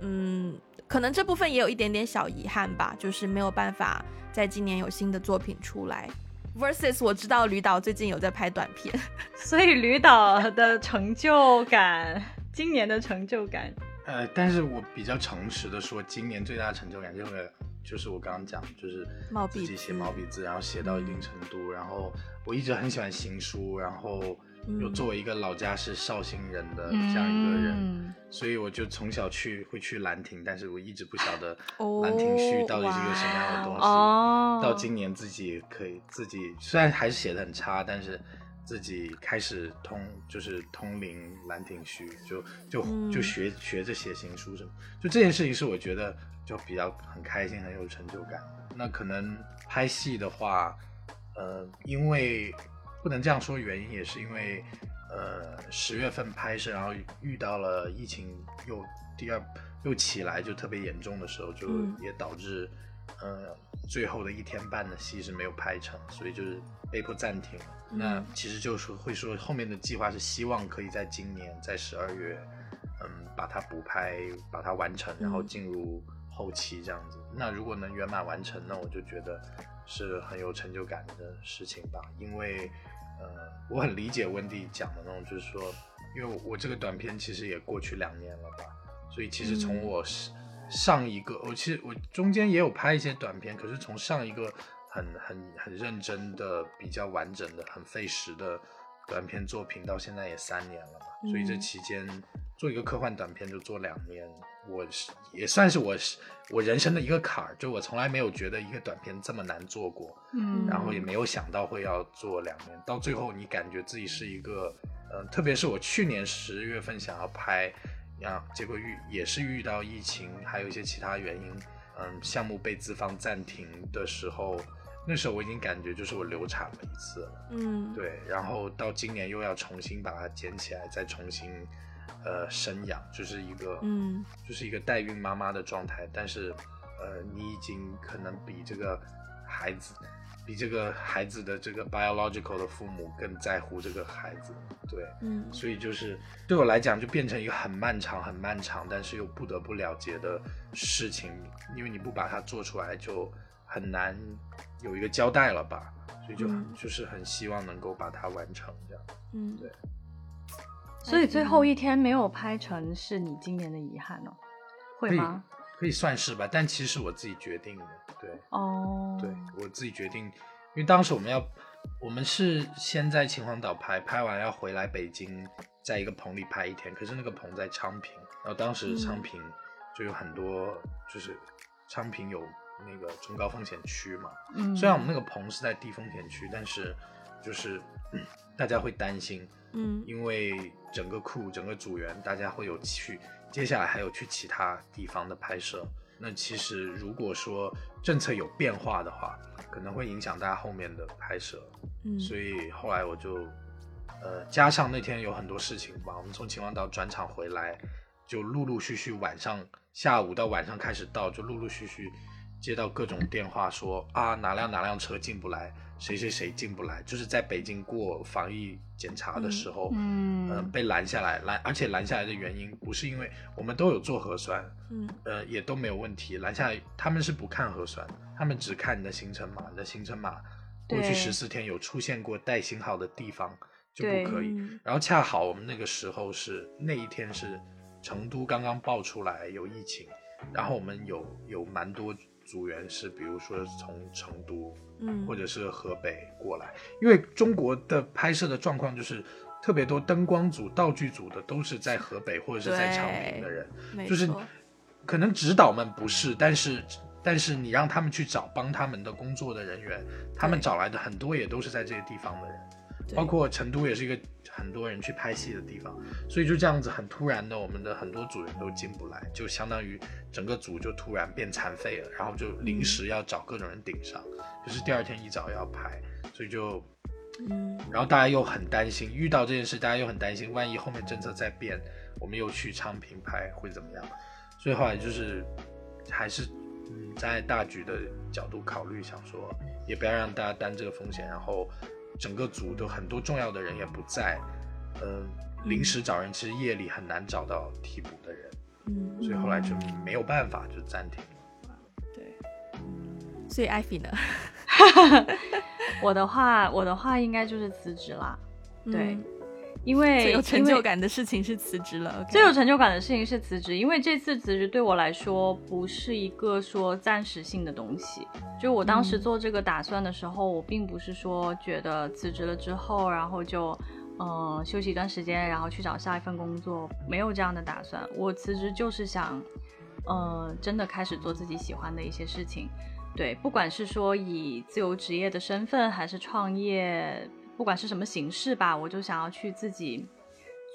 嗯，可能这部分也有一点点小遗憾吧，就是没有办法在今年有新的作品出来。Versus 我知道吕导最近有在拍短片，所以吕导的成就感。今年的成就感，呃，但是我比较诚实的说，今年最大的成就感就是就是我刚刚讲，就是自己写毛笔字，然后写到一定程度，然后我一直很喜欢行书，然后又作为一个老家是绍兴人的这样一个人，所以我就从小去会去兰亭，但是我一直不晓得兰亭序到底是个什么样的东西，到今年自己可以自己虽然还是写的很差，但是。自己开始通就是通灵《兰亭序》，就就就学学着写行书什么，就这件事情是我觉得就比较很开心，很有成就感。那可能拍戏的话，呃，因为不能这样说，原因也是因为，呃，十月份拍摄，然后遇到了疫情又第二又起来就特别严重的时候，就也导致，呃，最后的一天半的戏是没有拍成，所以就是被迫暂停。那其实就是会说，后面的计划是希望可以在今年，在十二月，嗯，把它补拍，把它完成，然后进入后期这样子。那如果能圆满完成，那我就觉得是很有成就感的事情吧。因为，呃，我很理解温蒂讲的那种，就是说，因为我这个短片其实也过去两年了吧，所以其实从我上一个，我其实我中间也有拍一些短片，可是从上一个。很很很认真的、比较完整的、很费时的短片作品，到现在也三年了嘛，所以这期间做一个科幻短片就做两年，我是也算是我是我人生的一个坎儿，就我从来没有觉得一个短片这么难做过，嗯，然后也没有想到会要做两年，到最后你感觉自己是一个，嗯、特别是我去年十月份想要拍，呀，结果遇也是遇到疫情，还有一些其他原因，嗯，项目被资方暂停的时候，那时候我已经感觉就是我流产了一次了。嗯，对，然后到今年又要重新把它捡起来，再重新呃生养，就是一个嗯就是一个代孕妈妈的状态。但是呃，你已经可能比这个孩子，比这个孩子的这个 biological 的父母更在乎这个孩子，对，嗯所以就是对我来讲就变成一个很漫长、很漫长，但是又不得不了结的事情，因为你不把它做出来，就很难有一个交代了吧。所以就、嗯就是很希望能够把它完成这样。嗯，对所以最后一天没有拍成是你今年的遗憾哦，会吗？可以算是吧，但其实我自己决定的，对。哦，对我自己决定，因为当时我们要，我们是先在秦皇岛拍，拍完要回来北京，在一个棚里拍一天，可是那个棚在昌平，然后当时昌平就有很多，就是昌平有那个中高风险区嘛，嗯，虽然我们那个棚是在低风险区，但是就是、嗯大家会担心，嗯。因为整个库整个组员，大家会有去，接下来还有去其他地方的拍摄。那其实如果说政策有变化的话，可能会影响大家后面的拍摄。嗯，所以后来我就，呃，加上那天有很多事情吧，我们从秦皇岛转场回来，就陆陆续续晚上下午到晚上开始到，就陆陆续续接到各种电话说啊哪辆哪辆车进不来，谁谁谁进不来，就是在北京过防疫检查的时候，嗯。呃，被拦下来，拦，而且拦下来的原因不是因为我们都有做核酸，嗯。呃，也都没有问题，拦下来他们是不看核酸，他们只看你的行程码，你的行程码过去对十四天有出现过带星号的地方就不可以。嗯然后恰好我们那个时候是那一天是成都刚刚爆出来有疫情，然后我们有有蛮多组员是，比如说从成都嗯，或者是河北过来，因为中国的拍摄的状况就是特别多灯光组、道具组的都是在河北或者是在昌平的人，就是可能指导们不是，但是但是你让他们去找帮他们的工作的人员，他们找来的很多也都是在这些地方的人，对包括成都也是一个很多人去拍戏的地方，所以就这样子很突然的，我们的很多组人都进不来，就相当于整个组就突然变残废了，然后就临时要找各种人顶上，就是第二天一早要拍，所以就嗯然后大家又很担心，遇到这件事，大家又很担心，万一后面政策再变，我们又去昌平拍会怎么样？所以后来就是还是嗯，在大局的角度考虑，想说也不要让大家担这个风险，然后整个组都很多重要的人也不在，嗯、临时找人其实夜里很难找到替补的人，嗯，所以后来就没有办法就暂停了。对。所以艾菲呢？我的话，我的话应该就是辞职啦，对嗯因为最有成就感的事情是辞职了。最有成就感的事情是辞职，因为这次辞职对我来说不是一个说暂时性的东西。就我当时嗯做这个打算的时候，我并不是说觉得辞职了之后，然后就嗯、呃休息一段时间，然后去找下一份工作，没有这样的打算。我辞职就是想，呃，真的开始做自己喜欢的一些事情。对，不管是说以自由职业的身份，还是创业，不管是什么形式吧，我就想要去自己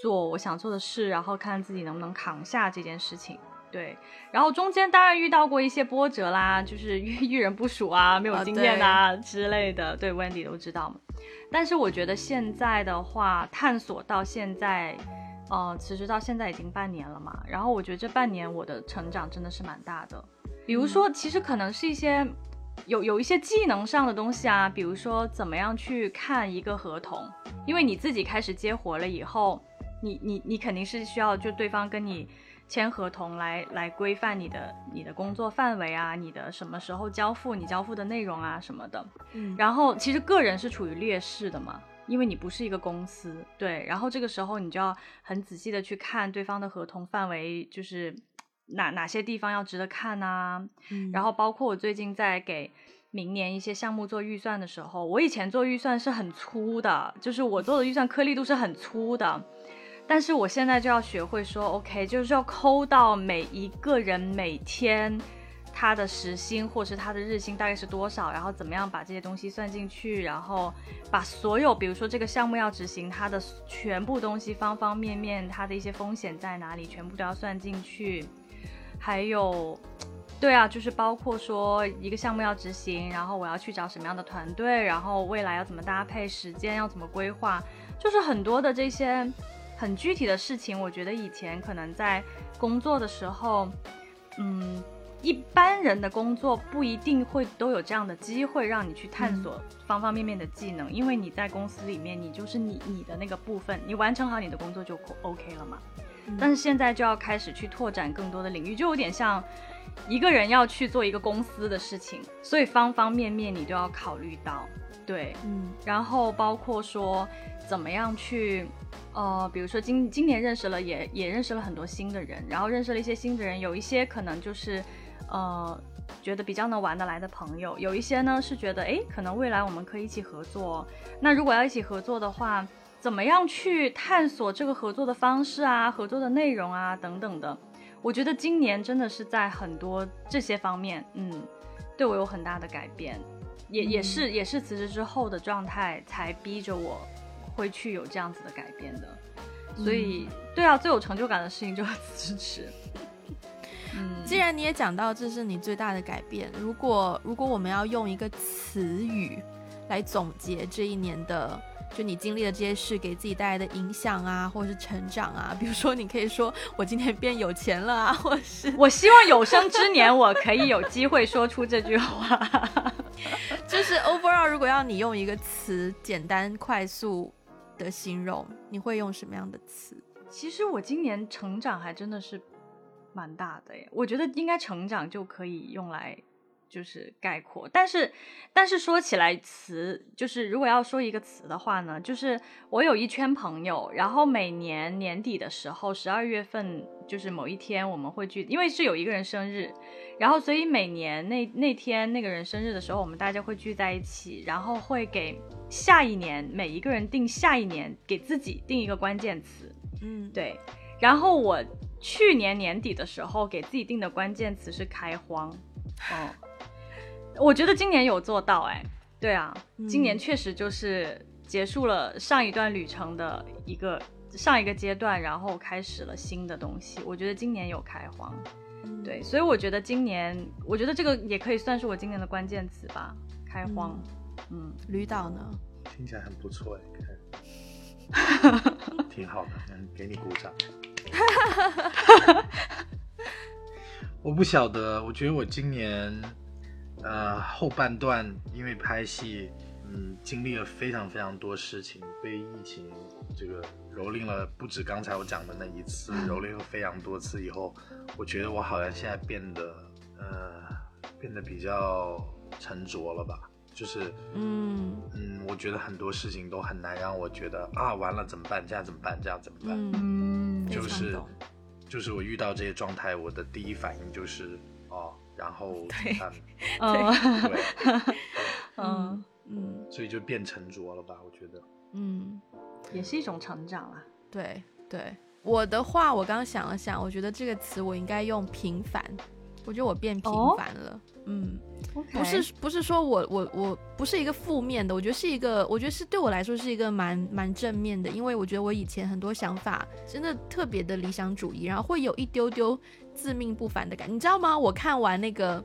做我想做的事，然后看自己能不能扛下这件事情。对，然后中间当然遇到过一些波折啦，就是遇遇人不淑啊，没有啊经验啊、之类的，对，Wendy 都知道嘛。但是我觉得现在的话，探索到现在，呃，其实到现在已经半年了嘛，然后我觉得这半年我的成长真的是蛮大的。比如说，其实可能是一些有有一些技能上的东西啊，比如说怎么样去看一个合同，因为你自己开始接活了以后，你你你肯定是需要就对方跟你签合同来来规范你的你的工作范围啊，你的什么时候交付，你交付的内容啊什么的。嗯，然后其实个人是处于劣势的嘛，因为你不是一个公司，对。然后这个时候你就要很仔细的去看对方的合同范围，就是哪哪些地方要值得看呐、嗯然后包括我最近在给明年一些项目做预算的时候，我以前做预算是很粗的，就是我做的预算颗粒度是很粗的。但是我现在就要学会说，OK，就是要抠到每一个人每天他的时薪或是他的日薪大概是多少，然后怎么样把这些东西算进去，然后把所有，比如说这个项目要执行，它的全部东西方方面面，它的一些风险在哪里，全部都要算进去。还有，对啊，就是包括说一个项目要执行，然后我要去找什么样的团队，然后未来要怎么搭配，时间要怎么规划，就是很多的这些。很具体的事情，我觉得以前可能在工作的时候，嗯，一般人的工作不一定会都有这样的机会让你去探索方方面面的技能，因为你在公司里面，你就是你你的那个部分，你完成好你的工作就 OK 了嘛。但是现在就要开始去拓展更多的领域，就有点像一个人要去做一个公司的事情，所以方方面面你都要考虑到。对，嗯，然后包括说怎么样去。呃，比如说今今年认识了，也也认识了很多新的人，然后认识了一些新的人，有一些可能就是，呃，觉得比较能玩得来的朋友，有一些呢是觉得，哎，可能未来我们可以一起合作。那如果要一起合作的话，怎么样去探索这个合作的方式啊，合作的内容啊等等的？我觉得今年真的是在很多这些方面，嗯，对我有很大的改变，也也是也是辞职之后的状态才逼着我。会去有这样子的改变的，所以对啊，最有成就感的事情就是辞职。嗯，既然你也讲到这是你最大的改变，如果如果我们要用一个词语来总结这一年的，就你经历的这些事给自己带来的影响啊，或者是成长啊，比如说你可以说我今天变有钱了啊，或是我希望有生之年我可以有机会说出这句话。就是 overall，如果要你用一个词简单快速。的形容，你会用什么样的词？其实我今年成长还真的是蛮大的耶，我觉得应该成长就可以用来就是概括。但是，但是说起来词，就是如果要说一个词的话呢，就是我有一圈朋友，然后每年年底的时候，十二月份就是某一天我们会聚，因为是有一个人生日。然后，所以每年那那天那个人生日的时候，我们大家会聚在一起，然后会给下一年每一个人定下一年给自己定一个关键词。嗯，对。然后我去年年底的时候给自己定的关键词是开荒。哦，我觉得今年有做到哎。对啊，今年确实就是结束了上一段旅程的一个上一个阶段，然后开始了新的东西。我觉得今年有开荒。对，所以我觉得今年，我觉得这个也可以算是我今年的关键词吧，开荒。嗯，吕导呢？听起来很不错哎，挺好的，嗯，给你鼓掌。我不晓得，我觉得我今年，呃，后半段因为拍戏。嗯，经历了非常非常多事情，被疫情这个蹂躏了，不止刚才我讲的那一次，蹂躏了非常多次以后，我觉得我好像现在变得，呃，变得比较沉着了吧，就是，嗯嗯，我觉得很多事情都很难让我觉得啊，完了怎么办？这样怎么办？这样怎么办？嗯，就是，就是我遇到这些状态，我的第一反应就是哦，然后对，对，嗯。嗯，所以就变沉着了吧？我觉得，嗯，也是一种成长啊。对对，我的话，我刚刚想了想，我觉得这个词我应该用平凡。我觉得我变平凡了。嗯，不是不是说我我我不是一个负面的，我觉得是一个，我觉得是对我来说是一个蛮蛮正面的，因为我觉得我以前很多想法真的特别的理想主义，然后会有一丢丢自命不凡的感觉，你知道吗？我看完那个。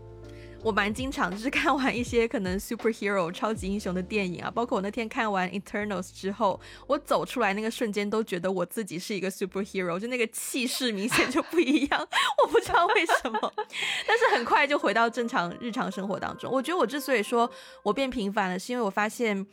我蛮经常就是看完一些可能 superhero 超级英雄的电影啊，包括我那天看完 Eternals 之后，我走出来那个瞬间都觉得我自己是一个 superhero，就那个气势明显就不一样，我不知道为什么，但是很快就回到正常日常生活当中。我觉得我之所以说我变平凡了，是因为我发现，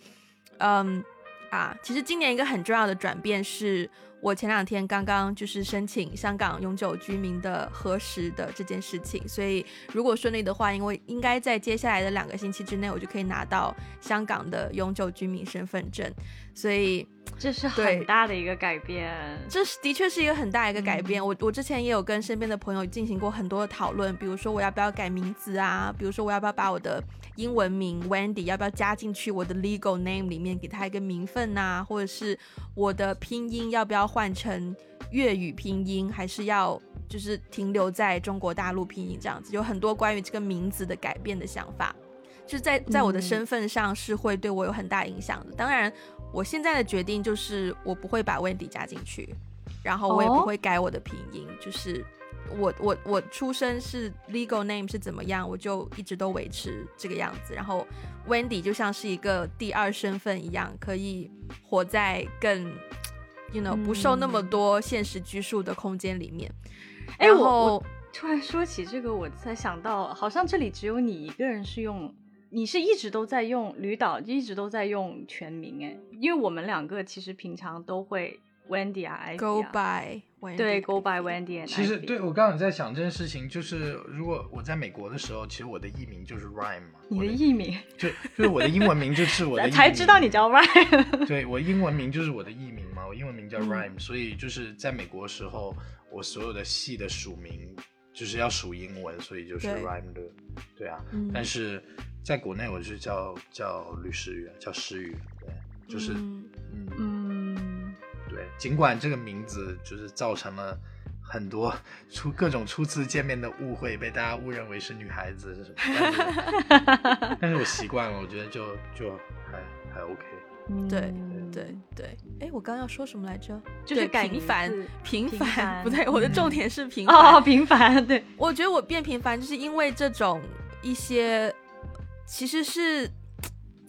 嗯啊，其实今年一个很重要的转变是。我前两天刚刚就是申请香港永久居民的核实的这件事情，所以如果顺利的话，因为应该在接下来的两个星期之内，我就可以拿到香港的永久居民身份证。所以这是很大的一个改变。这是的确是一个很大一个改变。嗯我我之前也有跟身边的朋友进行过很多的讨论，比如说我要不要改名字啊，比如说我要不要把我的英文名 Wendy 要不要加进去我的 legal name 里面，给他一个名分呐、或者是我的拼音要不要换成粤语拼音，还是要就是停留在中国大陆拼音这样子，有很多关于这个名字的改变的想法。就是在在我的嗯身份上是会对我有很大影响的。当然，我现在的决定就是我不会把 Wendy 加进去，然后我也不哦会改我的拼音，就是我我我出生是 legal name 是怎么样，我就一直都维持这个样子。然后 Wendy 就像是一个第二身份一样，可以活在更 you know 不受那么嗯多现实拘束的空间里面。哎我然后我突然说起这个，我才想到，好像这里只有你一个人是用，你是一直都在用吕导，一直都在用全名哎，因为我们两个其实平常都会 Wendy 啊 Ivy go 啊 by Wendy 对 Go by Wendy 其实对我刚刚有在想这件事情，就是如果我在美国的时候，其实我的艺名就是 Rhyme 嘛，你的艺名，就就是我的英文名就是我的 艺才知道你叫 Rhyme。对我英文名就是我的艺名嘛，我英文名叫嗯。Rhyme，、所以就是在美国的时候，我所有的戏的署名就是要署英文，所以就是 Rhyme 的，对啊。嗯。但是在国内我是叫叫吕诗雨，叫诗雨，对，就是嗯嗯嗯，对，尽管这个名字就是造成了很多初各种初次见面的误会，被大家误认为是女孩子是什么，但是但是我习惯了，我觉得就就还还 OK。对嗯对对，哎，我刚刚要说什么来着？就是平凡，平凡，不对，我的重嗯点是平凡。哦，平凡，对，我觉得我变平凡，就是因为这种一些，其实是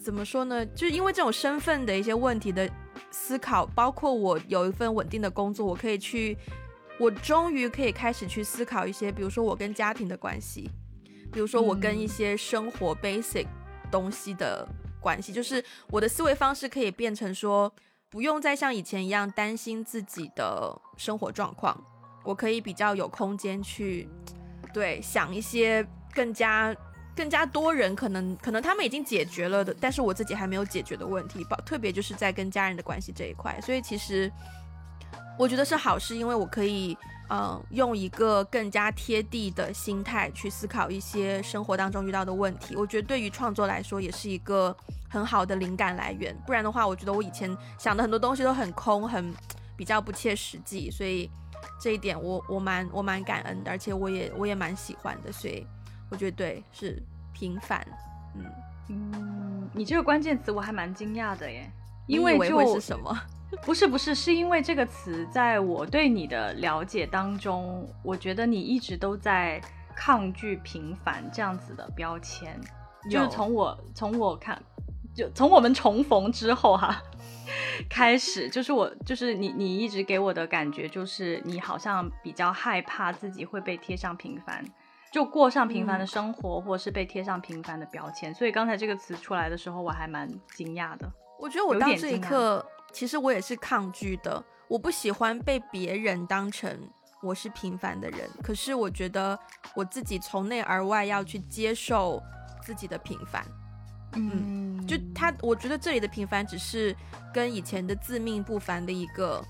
怎么说呢？就是因为这种身份的一些问题的思考，包括我有一份稳定的工作，我可以去，我终于可以开始去思考一些，比如说我跟家庭的关系，比如说我跟一嗯些生活 basic 东西的关系，就是我的思维方式可以变成说，不用再像以前一样担心自己的生活状况，我可以比较有空间去对想一些更加更加多人可能可能他们已经解决了的，但是我自己还没有解决的问题，包特别就是在跟家人的关系这一块，所以其实我觉得是好事，因为我可以嗯、用一个更加贴地的心态去思考一些生活当中遇到的问题，我觉得对于创作来说也是一个很好的灵感来源，不然的话，我觉得我以前想的很多东西都很空，很比较不切实际，所以这一点我我蛮我蛮感恩的，而且我也我也蛮喜欢的，所以我觉得对是平凡，嗯，嗯，你这个关键词我还蛮惊讶的耶，因为就为会是什么？不是不是，是因为这个词在我对你的了解当中，我觉得你一直都在抗拒平凡这样子的标签，就是从我从我看，就从我们重逢之后哈、开始，就是我就是你你一直给我的感觉就是你好像比较害怕自己会被贴上平凡。就过上平凡的嗯生活，或是被贴上平凡的标签，所以刚才这个词出来的时候，我还蛮惊讶的。我觉得我到这一刻，其实我也是抗拒的。我不喜欢被别人当成我是平凡的人，可是我觉得我自己从内而外要去接受自己的平凡。嗯就他，我觉得这里的平凡只是跟以前的自命不凡的一个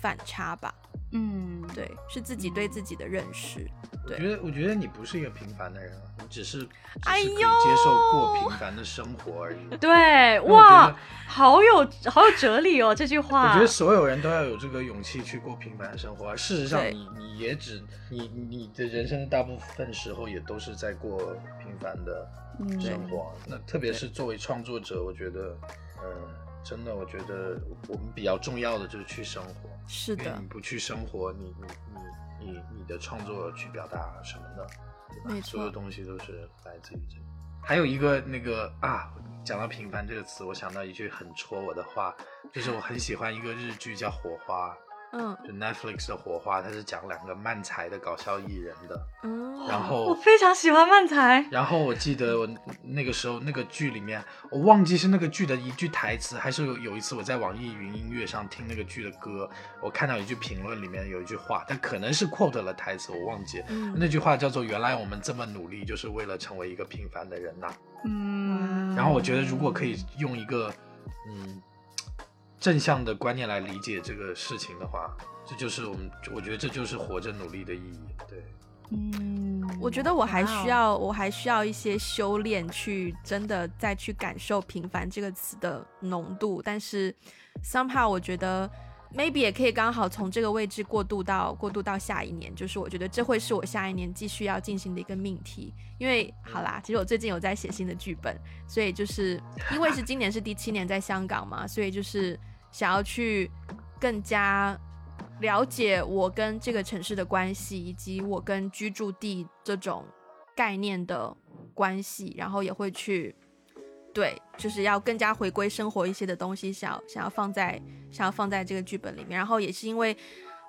反差吧。嗯，对，是自己对自己的认识。对我觉得，我觉得你不是一个平凡的人啊，你只是，只哎是可以呦接受过平凡的生活而已。对，哇，好有好有哲理哦，这句话。我觉得所有人都要有这个勇气去过平凡的生活。而事实上对你，你也只你你的人生的大部分时候也都是在过平凡的嗯生活。那特别是作为创作者，我觉得，嗯、真的，我觉得我们比较重要的就是去生活。是的你，不去生活，你你你你你的创作去表达什么的？对吧所有东西都是来自于这里。还有一个那个啊，讲到平凡这个词，我想到一句很戳我的话，就是我很喜欢一个日剧叫《火花》，嗯就 Netflix 的《火花》，它是讲两个漫才的搞笑艺人的。嗯，然后我非常喜欢漫才。然后我记得我那个时候那个剧里面，我忘记是那个剧的一句台词，还是有有一次我在网易云音乐上听那个剧的歌，我看到一句评论里面有一句话，但可能是 quote 了台词，我忘记。嗯那句话叫做“原来我们这么努力，就是为了成为一个平凡的人呐、嗯，然后我觉得如果可以用一个，嗯，正向的观念来理解这个事情的话，这就是我们，我觉得这就是活着努力的意义。对，嗯，我觉得我还需要，我还需要一些修炼，去真的再去感受“平凡”这个词的浓度。但是 somehow 我觉得 maybe 也可以刚好从这个位置过渡到过渡到下一年，就是我觉得这会是我下一年继续要进行的一个命题。因为好啦，其实我最近有在写新的剧本，所以就是因为是今年是第七年在香港嘛，所以就是想要去更加了解我跟这个城市的关系，以及我跟居住地这种概念的关系，然后也会去对，就是要更加回归生活一些的东西，想要想要放在想要放在这个剧本里面。然后也是因为，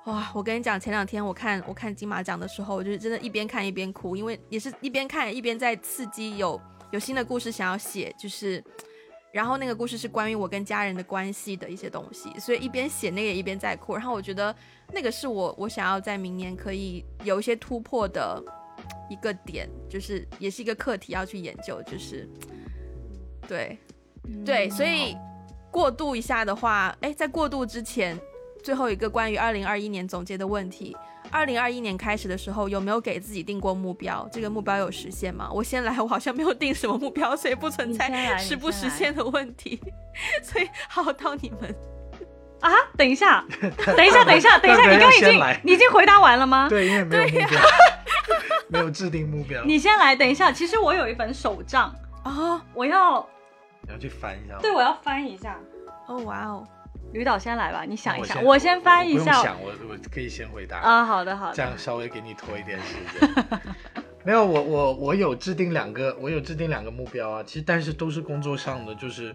哇，我跟你讲，前两天我看我看金马奖的时候，我就是真的一边看一边哭，因为也是一边看一边在刺激有有新的故事想要写，就是。然后那个故事是关于我跟家人的关系的一些东西，所以一边写那个一边在哭。然后我觉得那个是我我想要在明年可以有一些突破的一个点，就是也是一个课题要去研究，就是对对，所以过渡一下的话，哎，在过渡之前，最后一个关于二零二一年总结的问题。二零二一年开始的时候，有没有给自己定过目标？这个目标有实现吗？我先来，我好像没有定什么目标，所以不存在实不实现的问题。所以好到你们。啊，等一下，等一下，等一下，等一下，你刚刚已经你已经回答完了吗？对，因为没有目标，没有制定目标，你先来，等一下，其实我有一本手账，啊我要你要去翻一下。对我要翻一下。哦哇哦，吕导先来吧，你想一想，我先翻一下。我不用想，我我可以先回答。啊，好的好的。这样稍微给你拖一点时间。没有，我我我有制定两个，我有制定两个目标啊。其实但是都是工作上的，就是，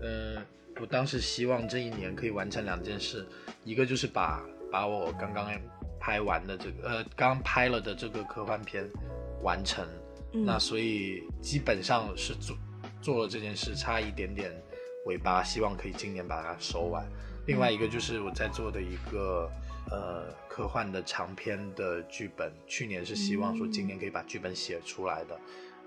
呃，我当时希望这一年可以完成两件事，一个就是把把我刚刚拍完的这个呃刚拍了的这个科幻片完成。嗯那所以基本上是做做了这件事，差一点点尾巴，希望可以今年把它收完。另外一个就是我在做的一个呃科幻的长篇的剧本，去年是希望说今年可以把剧本写出来的，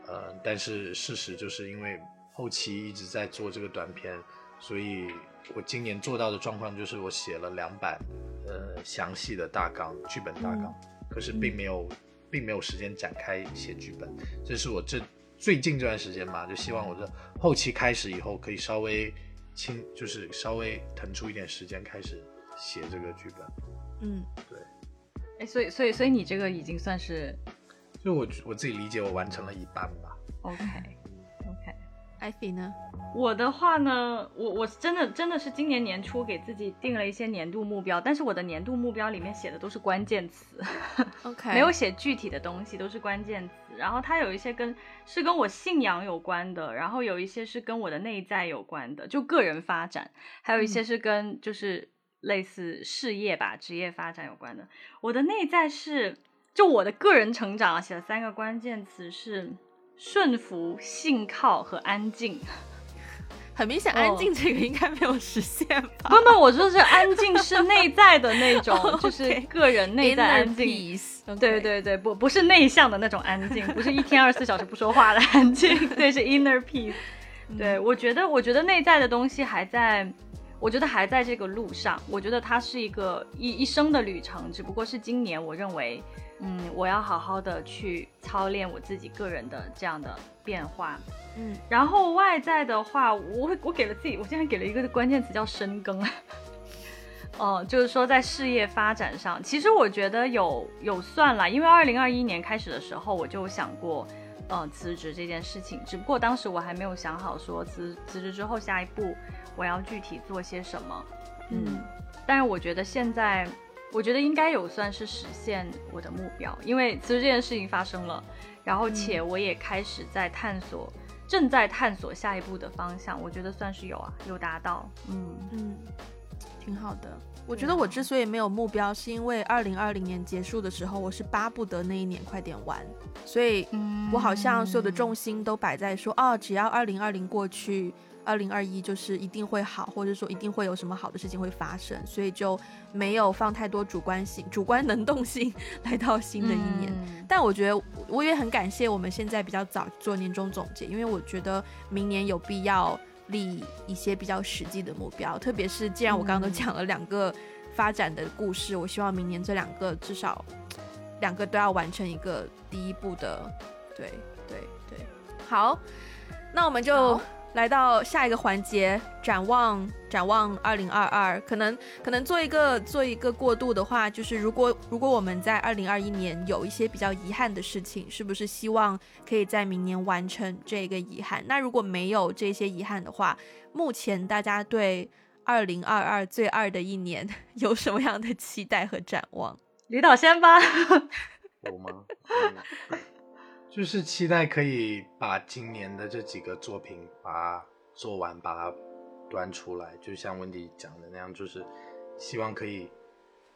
呃，但是事实就是因为后期一直在做这个短片，所以我今年做到的状况就是我写了两版呃详细的大纲剧本大纲，可是并没有并没有时间展开写剧本，这是我这最近这段时间嘛，就希望我的后期开始以后可以稍微轻，就是稍微腾出一点时间开始写这个剧本。嗯，对哎，所以所以所以你这个已经算是就我我自己理解，我完成了一半吧。OK OK。艾菲呢？我的话呢，我我真的真的是今年年初给自己定了一些年度目标，但是我的年度目标里面写的都是关键词。OK，没有写具体的东西，都是关键词。然后它有一些跟是跟我信仰有关的，然后有一些是跟我的内在有关的，就个人发展，还有一些是跟就是类似事业吧、职业发展有关的。我的内在是就我的个人成长啊写了三个关键词是顺服、信靠和安静。很明显，安静这个应该没有实现吧不 不，我说是安静是内在的那种，就是个人内在安静。对对对，不不是内向的那种安静，不是一天二十四小时不说话的安静，对，是 inner peace。对我觉得，我觉得内在的东西还在，我觉得还在这个路上。我觉得它是一个一一生的旅程，只不过是今年我认为，嗯，我要好好的去操练我自己个人的这样的变化。嗯然后外在的话，我会我给了自己，我现在给了一个关键词叫深耕。哦、就是说在事业发展上，其实我觉得有有算啦，因为二零二一年开始的时候，我就想过，呃，辞职这件事情，只不过当时我还没有想好说辞辞职之后下一步我要具体做些什么。嗯但是我觉得现在，我觉得应该有算是实现我的目标，因为其实这件事情发生了，然后且我也开始在探索，正在探索下一步的方向，我觉得算是有啊，有达到，嗯嗯，挺好的。我觉得我之所以没有目标，是因为二零二零年结束的时候，我是巴不得那一年快点完，所以我好像所有的重心都摆在说，哦，只要二零二零过去，二零二一就是一定会好，或者说一定会有什么好的事情会发生，所以就没有放太多主观性、主观能动性 来到新的一年。嗯但我觉得我也很感谢我们现在比较早做年终总结，因为我觉得明年有必要立一些比较实际的目标。特别是既然我刚刚都讲了两个发展的故事，我希望明年这两个至少两个都要完成一个第一步的。对对对，好，那我们就。来到下一个环节，展望展望二零二二，可能可能做一个做一个过渡的话，就是如果如果我们在二零二一年有一些比较遗憾的事情，是不是希望可以在明年完成这个遗憾？那如果没有这些遗憾的话，目前大家对二零二二最二的一年有什么样的期待和展望？李导先吧，有吗？就是期待可以把今年的这几个作品把它做完，把它端出来，就像温迪讲的那样，就是希望可以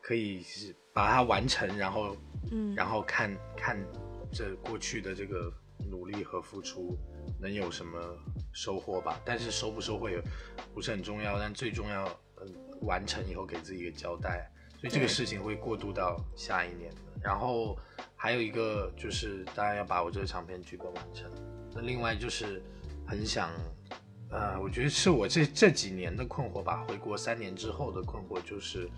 可以是把它完成，然后嗯，然后看看这过去的这个努力和付出能有什么收获吧。但是收不收获也不是很重要，但最重要，嗯，完成以后给自己一个交代。所以这个事情会过渡到下一年的，然后。还有一个就是，当然要把我这个长篇剧本完成。那另外就是很想，呃，我觉得是我这这几年的困惑吧。回国三年之后的困惑就是，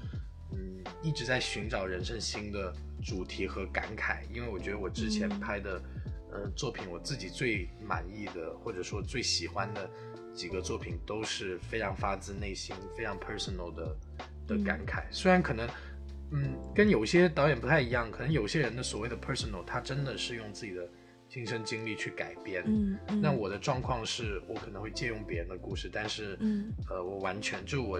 嗯，一直在寻找人生新的主题和感慨。因为我觉得我之前拍的，呃，作品我自己最满意的或者说最喜欢的几个作品，都是非常发自内心、非常 personal 的的感慨。虽然可能。嗯，跟有些导演不太一样，可能有些人的所谓的 personal，他真的是用自己的亲身经历去改编。嗯，那我的状况是我可能会借用别人的故事，但是，嗯，呃，我完全就我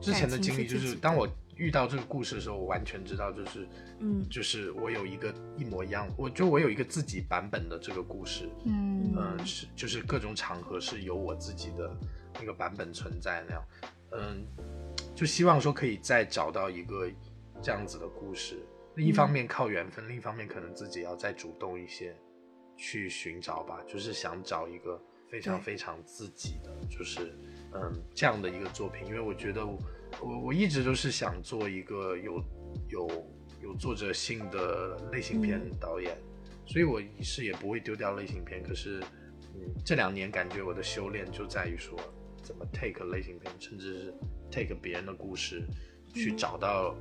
之前的经历，就是当我遇到这个故事的时候，我完全知道，就是，嗯，就是我有一个一模一样，我就我有一个自己版本的这个故事。嗯，嗯，是就是各种场合是有我自己的那个版本存在那样。嗯，就希望说可以再找到一个。这样子的故事，一方面靠缘分，另一方面可能自己要再主动一些去寻找吧。就是想找一个非常非常自己的，就是嗯这样的一个作品。因为我觉得我我一直都是想做一个有有有作者性的类型片导演，所以我一是也不会丢掉类型片。可是嗯这两年感觉我的修炼就在于说怎么 take 类型片，甚至是 take 别人的故事，去找到。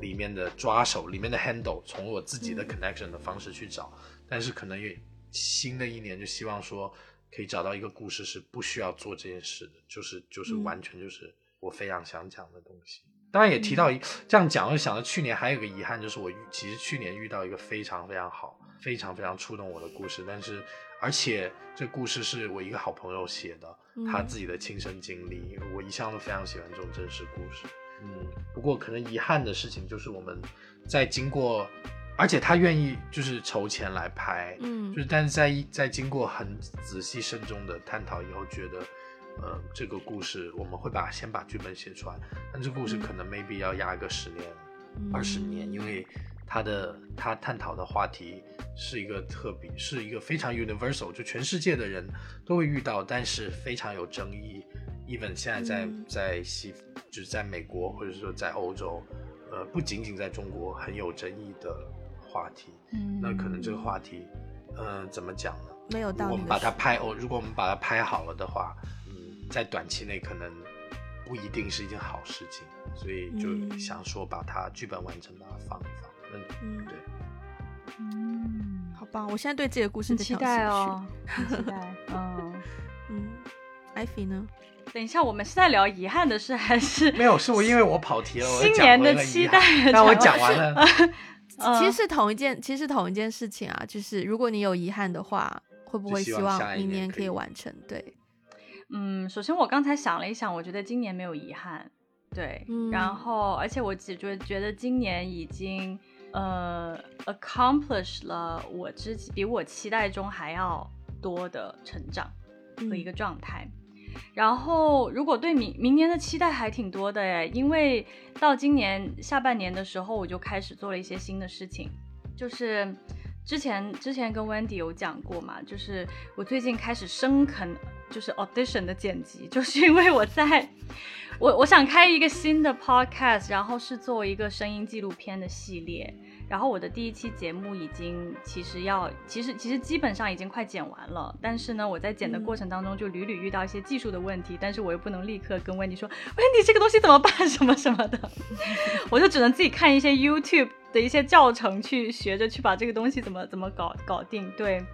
里面的抓手，里面的 handle，从我自己的 connection 的方式去找，但是可能也新的一年就希望说可以找到一个故事是不需要做这件事的，就是就是完全就是我非常想讲的东西。当然也提到一这样讲，我想到去年还有个遗憾，就是我其实去年遇到一个非常非常好、非常非常触动我的故事，但是而且这故事是我一个好朋友写的，他自己的亲身经历，我一向都非常喜欢这种真实故事。嗯，不过可能遗憾的事情就是我们在经过，而且他愿意就是筹钱来拍，嗯，就是但是在在经过很仔细慎重的探讨以后，觉得，呃，这个故事我们会把先把剧本写出来，但这故事可能 maybe 要压个十年、二十年，因为他的他探讨的话题是一个特别是一个非常 universal，就全世界的人都会遇到，但是非常有争议。Even 现在在在西，就是在美国或者说在欧洲，呃，不仅仅在中国很有争议的话题。嗯，那可能这个话题，嗯，怎么讲呢？没有道理我们把它拍哦，如果我们把它拍好了的话，嗯，在短期内可能不一定是一件好事情，所以就想说把它剧本完成，把它放一放。嗯，对。嗯，好棒，我现在对自己的故事期待哦，期待。嗯 嗯，艾菲呢？等一下，我们是在聊遗憾的事，还是没有？是我因为我跑题了。新年的期待，那我讲完了。其实是同一件，其实同一件事情啊。就是如果你有遗憾的话，会不会希望明年可以完成？对，嗯，首先我刚才想了一想，我觉得今年没有遗憾。对，然后而且我只觉觉得今年已经呃 accomplish 了我之比我期待中还要多的成长和一个状态。然后，如果对明明年的期待还挺多的诶，因为到今年下半年的时候，我就开始做了一些新的事情，就是之前之前跟 Wendy 有讲过嘛，就是我最近开始深啃，就是 audition 的剪辑，就是因为我在我我想开一个新的 podcast，然后是做一个声音纪录片的系列。然后我的第一期节目已经其实要，其实其实基本上已经快剪完了，但是呢，我在剪的过程当中就屡屡遇到一些技术的问题，但是我又不能立刻跟温迪说，温迪这个东西怎么办什么什么的，我就只能自己看一些 YouTube 的一些教程去学着去把这个东西怎么怎么搞搞定。对，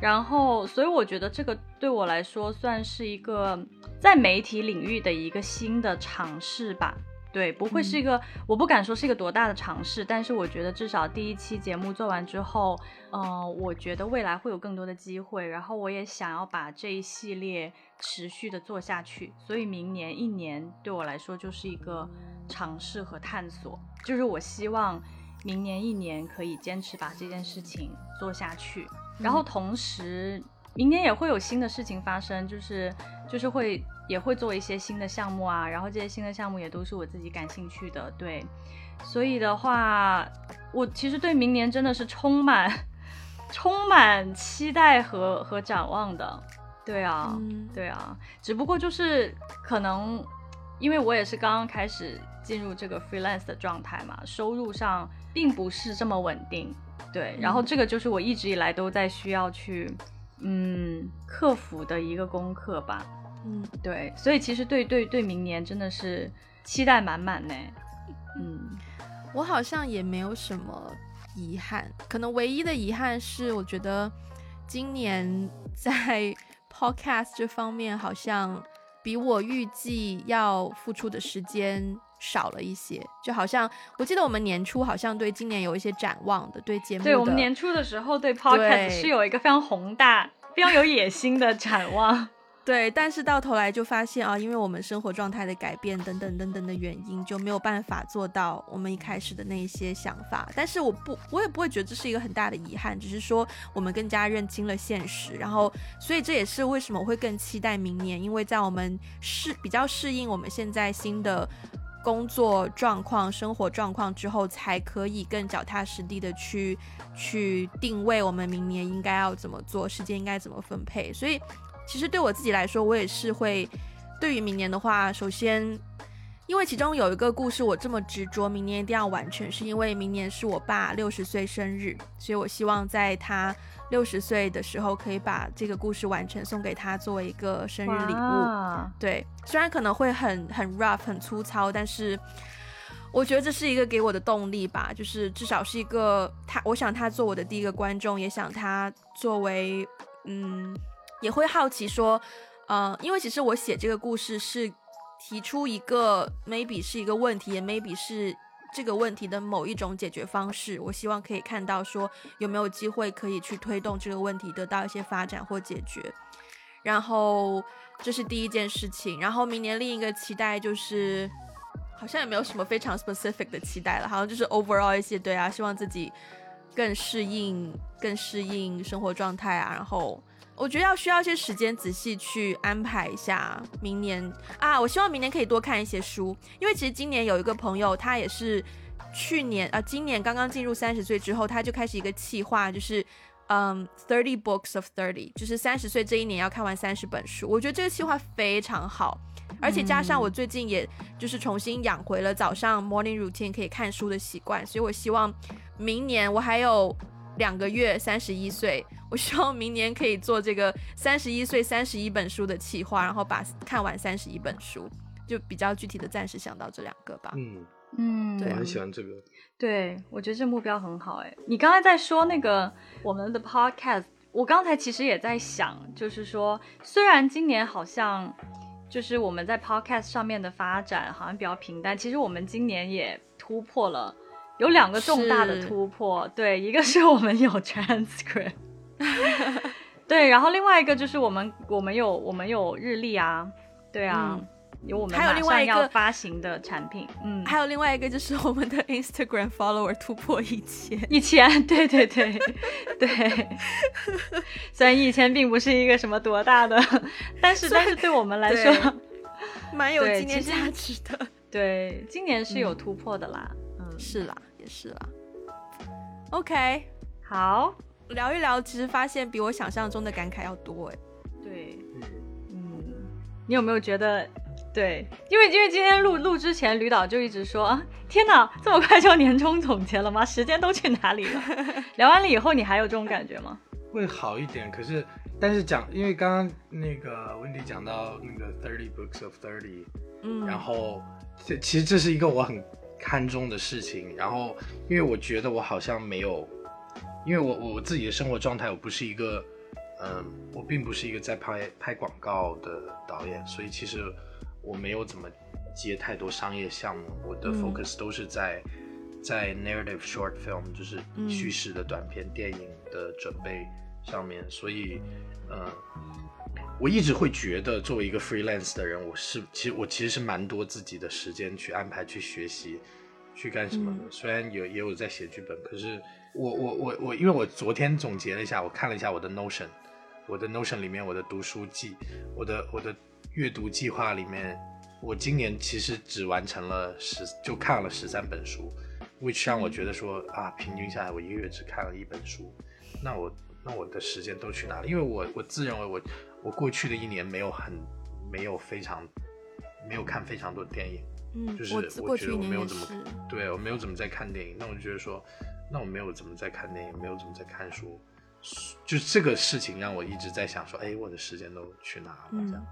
然后所以我觉得这个对我来说算是一个在媒体领域的一个新的尝试吧。对，不会是一个，我不敢说是一个多大的尝试，但是我觉得至少第一期节目做完之后，呃，我觉得未来会有更多的机会，然后我也想要把这一系列持续的做下去，所以明年一年对我来说就是一个尝试和探索，就是我希望明年一年可以坚持把这件事情做下去，然后同时明年也会有新的事情发生，就是就是会。也会做一些新的项目啊，然后这些新的项目也都是我自己感兴趣的，对，所以的话，我其实对明年真的是充满充满期待和和展望的，对啊，对啊，只不过就是可能因为我也是刚刚开始进入这个 freelance 的状态嘛，收入上并不是这么稳定，对，然后这个就是我一直以来都在需要去嗯克服的一个功课吧。嗯，对，所以其实对对对，明年真的是期待满满呢。嗯，我好像也没有什么遗憾，可能唯一的遗憾是，我觉得今年 在 podcast 这方面好像比我预计要付出的时间少了一些。就好像我记得我们年初好像对今年有一些展望的，对节目，对我们年初的时候对 podcast 是有一个非常宏大、非常有野心的展望。对，但是到头来就发现啊，因为我们生活状态的改变等等等等的原因，就没有办法做到我们一开始的那些想法。但是我不，我也不会觉得这是一个很大的遗憾，只是说我们更加认清了现实。然后，所以这也是为什么我会更期待明年，因为在我们适比较适应我们现在新的工作状况、生活状况之后，才可以更脚踏实地的去去定位我们明年应该要怎么做，时间应该怎么分配。所以。其实对我自己来说，我也是会对于明年的话，首先，因为其中有一个故事我这么执着，明年一定要完成，是因为明年是我爸六十岁生日，所以我希望在他六十岁的时候可以把这个故事完成，送给他作为一个生日礼物。对，虽然可能会很很 rough 很粗糙，但是我觉得这是一个给我的动力吧，就是至少是一个他，我想他做我的第一个观众，也想他作为嗯。也会好奇说，呃，因为其实我写这个故事是提出一个 maybe 是一个问题，也 maybe 是这个问题的某一种解决方式。我希望可以看到说有没有机会可以去推动这个问题得到一些发展或解决。然后这是第一件事情。然后明年另一个期待就是，好像也没有什么非常 specific 的期待了，好像就是 overall 一些对啊，希望自己更适应、更适应生活状态啊，然后。我觉得要需要一些时间仔细去安排一下明年啊，我希望明年可以多看一些书，因为其实今年有一个朋友，他也是去年啊，今年刚刚进入三十岁之后，他就开始一个计划，就是嗯，thirty books of thirty，就是三十岁这一年要看完三十本书。我觉得这个计划非常好，而且加上我最近也就是重新养回了早上 morning routine 可以看书的习惯，所以我希望明年我还有。两个月三十一岁，我希望明年可以做这个三十一岁三十一本书的企划，然后把看完三十一本书，就比较具体的暂时想到这两个吧。嗯嗯，对我很喜欢这个。对，我觉得这目标很好。哎，你刚才在说那个我们的 podcast，我刚才其实也在想，就是说，虽然今年好像就是我们在 podcast 上面的发展好像比较平淡，其实我们今年也突破了。有两个重大的突破，对，一个是我们有 transcript，对，然后另外一个就是我们我们有我们有日历啊，对啊，有我们还有另外一个发行的产品，嗯，还有另外一个就是我们的 Instagram follower 突破一千，一千，对对对对，虽然一千并不是一个什么多大的，但是但是对我们来说，蛮有纪念价值的，对，今年是有突破的啦。是啦，也是啦。OK，好，聊一聊，其实发现比我想象中的感慨要多哎。对，嗯，你有没有觉得对，因为因为今天录录之前，吕导就一直说啊，天哪，这么快就年终总结了吗？时间都去哪里了？聊完了以后，你还有这种感觉吗？会好一点，可是但是讲，因为刚刚那个 Wendy 讲到那个 Thirty Books of Thirty，嗯，然后这其实这是一个我很看重的事情，然后因为我觉得我好像没有，因为我我自己的生活状态，我不是一个，嗯，我并不是一个在拍拍广告的导演，所以其实我没有怎么接太多商业项目，我的嗯 focus 都是在在 narrative short film，就是嗯叙事的短片电影的准备上面，所以，嗯。我一直会觉得，作为一个 freelance 的人，我是其实我其实是蛮多自己的时间去安排去学习，去干什么的。嗯虽然有也有在写剧本，可是我我我我，因为我昨天总结了一下，我看了一下我的 Notion，我的 Notion 里面我的读书计，我的我的阅读计划里面，我今年其实只完成了十，就看了十三本书，which 让我觉得说啊，平均下来我一个月只看了一本书，那我那我的时间都去哪里？因为我我自认为我我过去的一年没有很没有非常没有看非常多电影，嗯，就是我我觉得我没有怎么，对我没有怎么在看电影，那我就觉得说，那我没有怎么在看电影，没有怎么在看书，就是这个事情让我一直在想说，哎，我的时间都去哪了？嗯这样，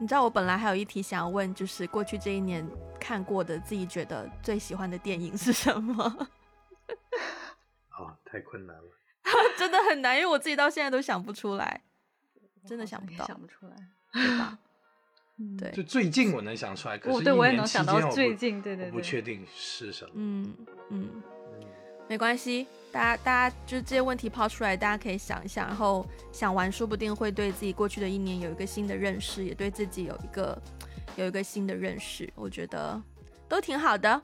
你知道我本来还有一题想要问，就是过去这一年看过的自己觉得最喜欢的电影是什么？啊，太困难了。真的很难，因为我自己到现在都想不出来，真的想不到，想不出来。对吧？嗯对就最近我能想出来，可是哦对我也能想到最近对对对不确定是什么。嗯嗯，嗯没关系，大家大家就是这些问题抛出来，大家可以想一想，然后想完，说不定会对自己过去的一年有一个新的认识，也对自己有一个有一个新的认识，我觉得都挺好的。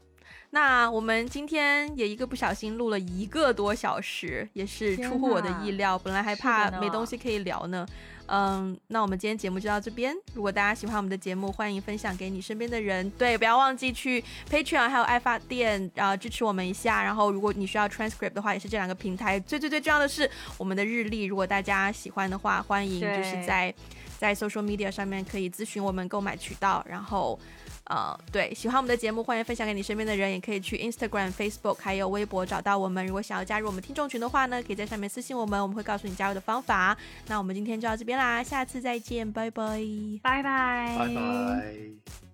那我们今天也一个不小心录了一个多小时，也是出乎我的意料，本来还怕没东西可以聊呢。嗯，那我们今天节目就到这边。如果大家喜欢我们的节目，欢迎分享给你身边的人。对，不要忘记去 Patreon 还有爱发电，呃，支持我们一下。然后，如果你需要 transcript 的话，也是这两个平台。最最最重要的是我们的日历，如果大家喜欢的话，欢迎就是在在 social media 上面可以咨询我们购买渠道。然后，呃，对，喜欢我们的节目，欢迎分享给你身边的人，也可以去 Instagram、Facebook 还有微博找到我们。如果想要加入我们听众群的话呢，可以在上面私信我们，我们会告诉你加入的方法。那我们今天就到这边啦，下次再见，拜拜。拜拜，拜拜。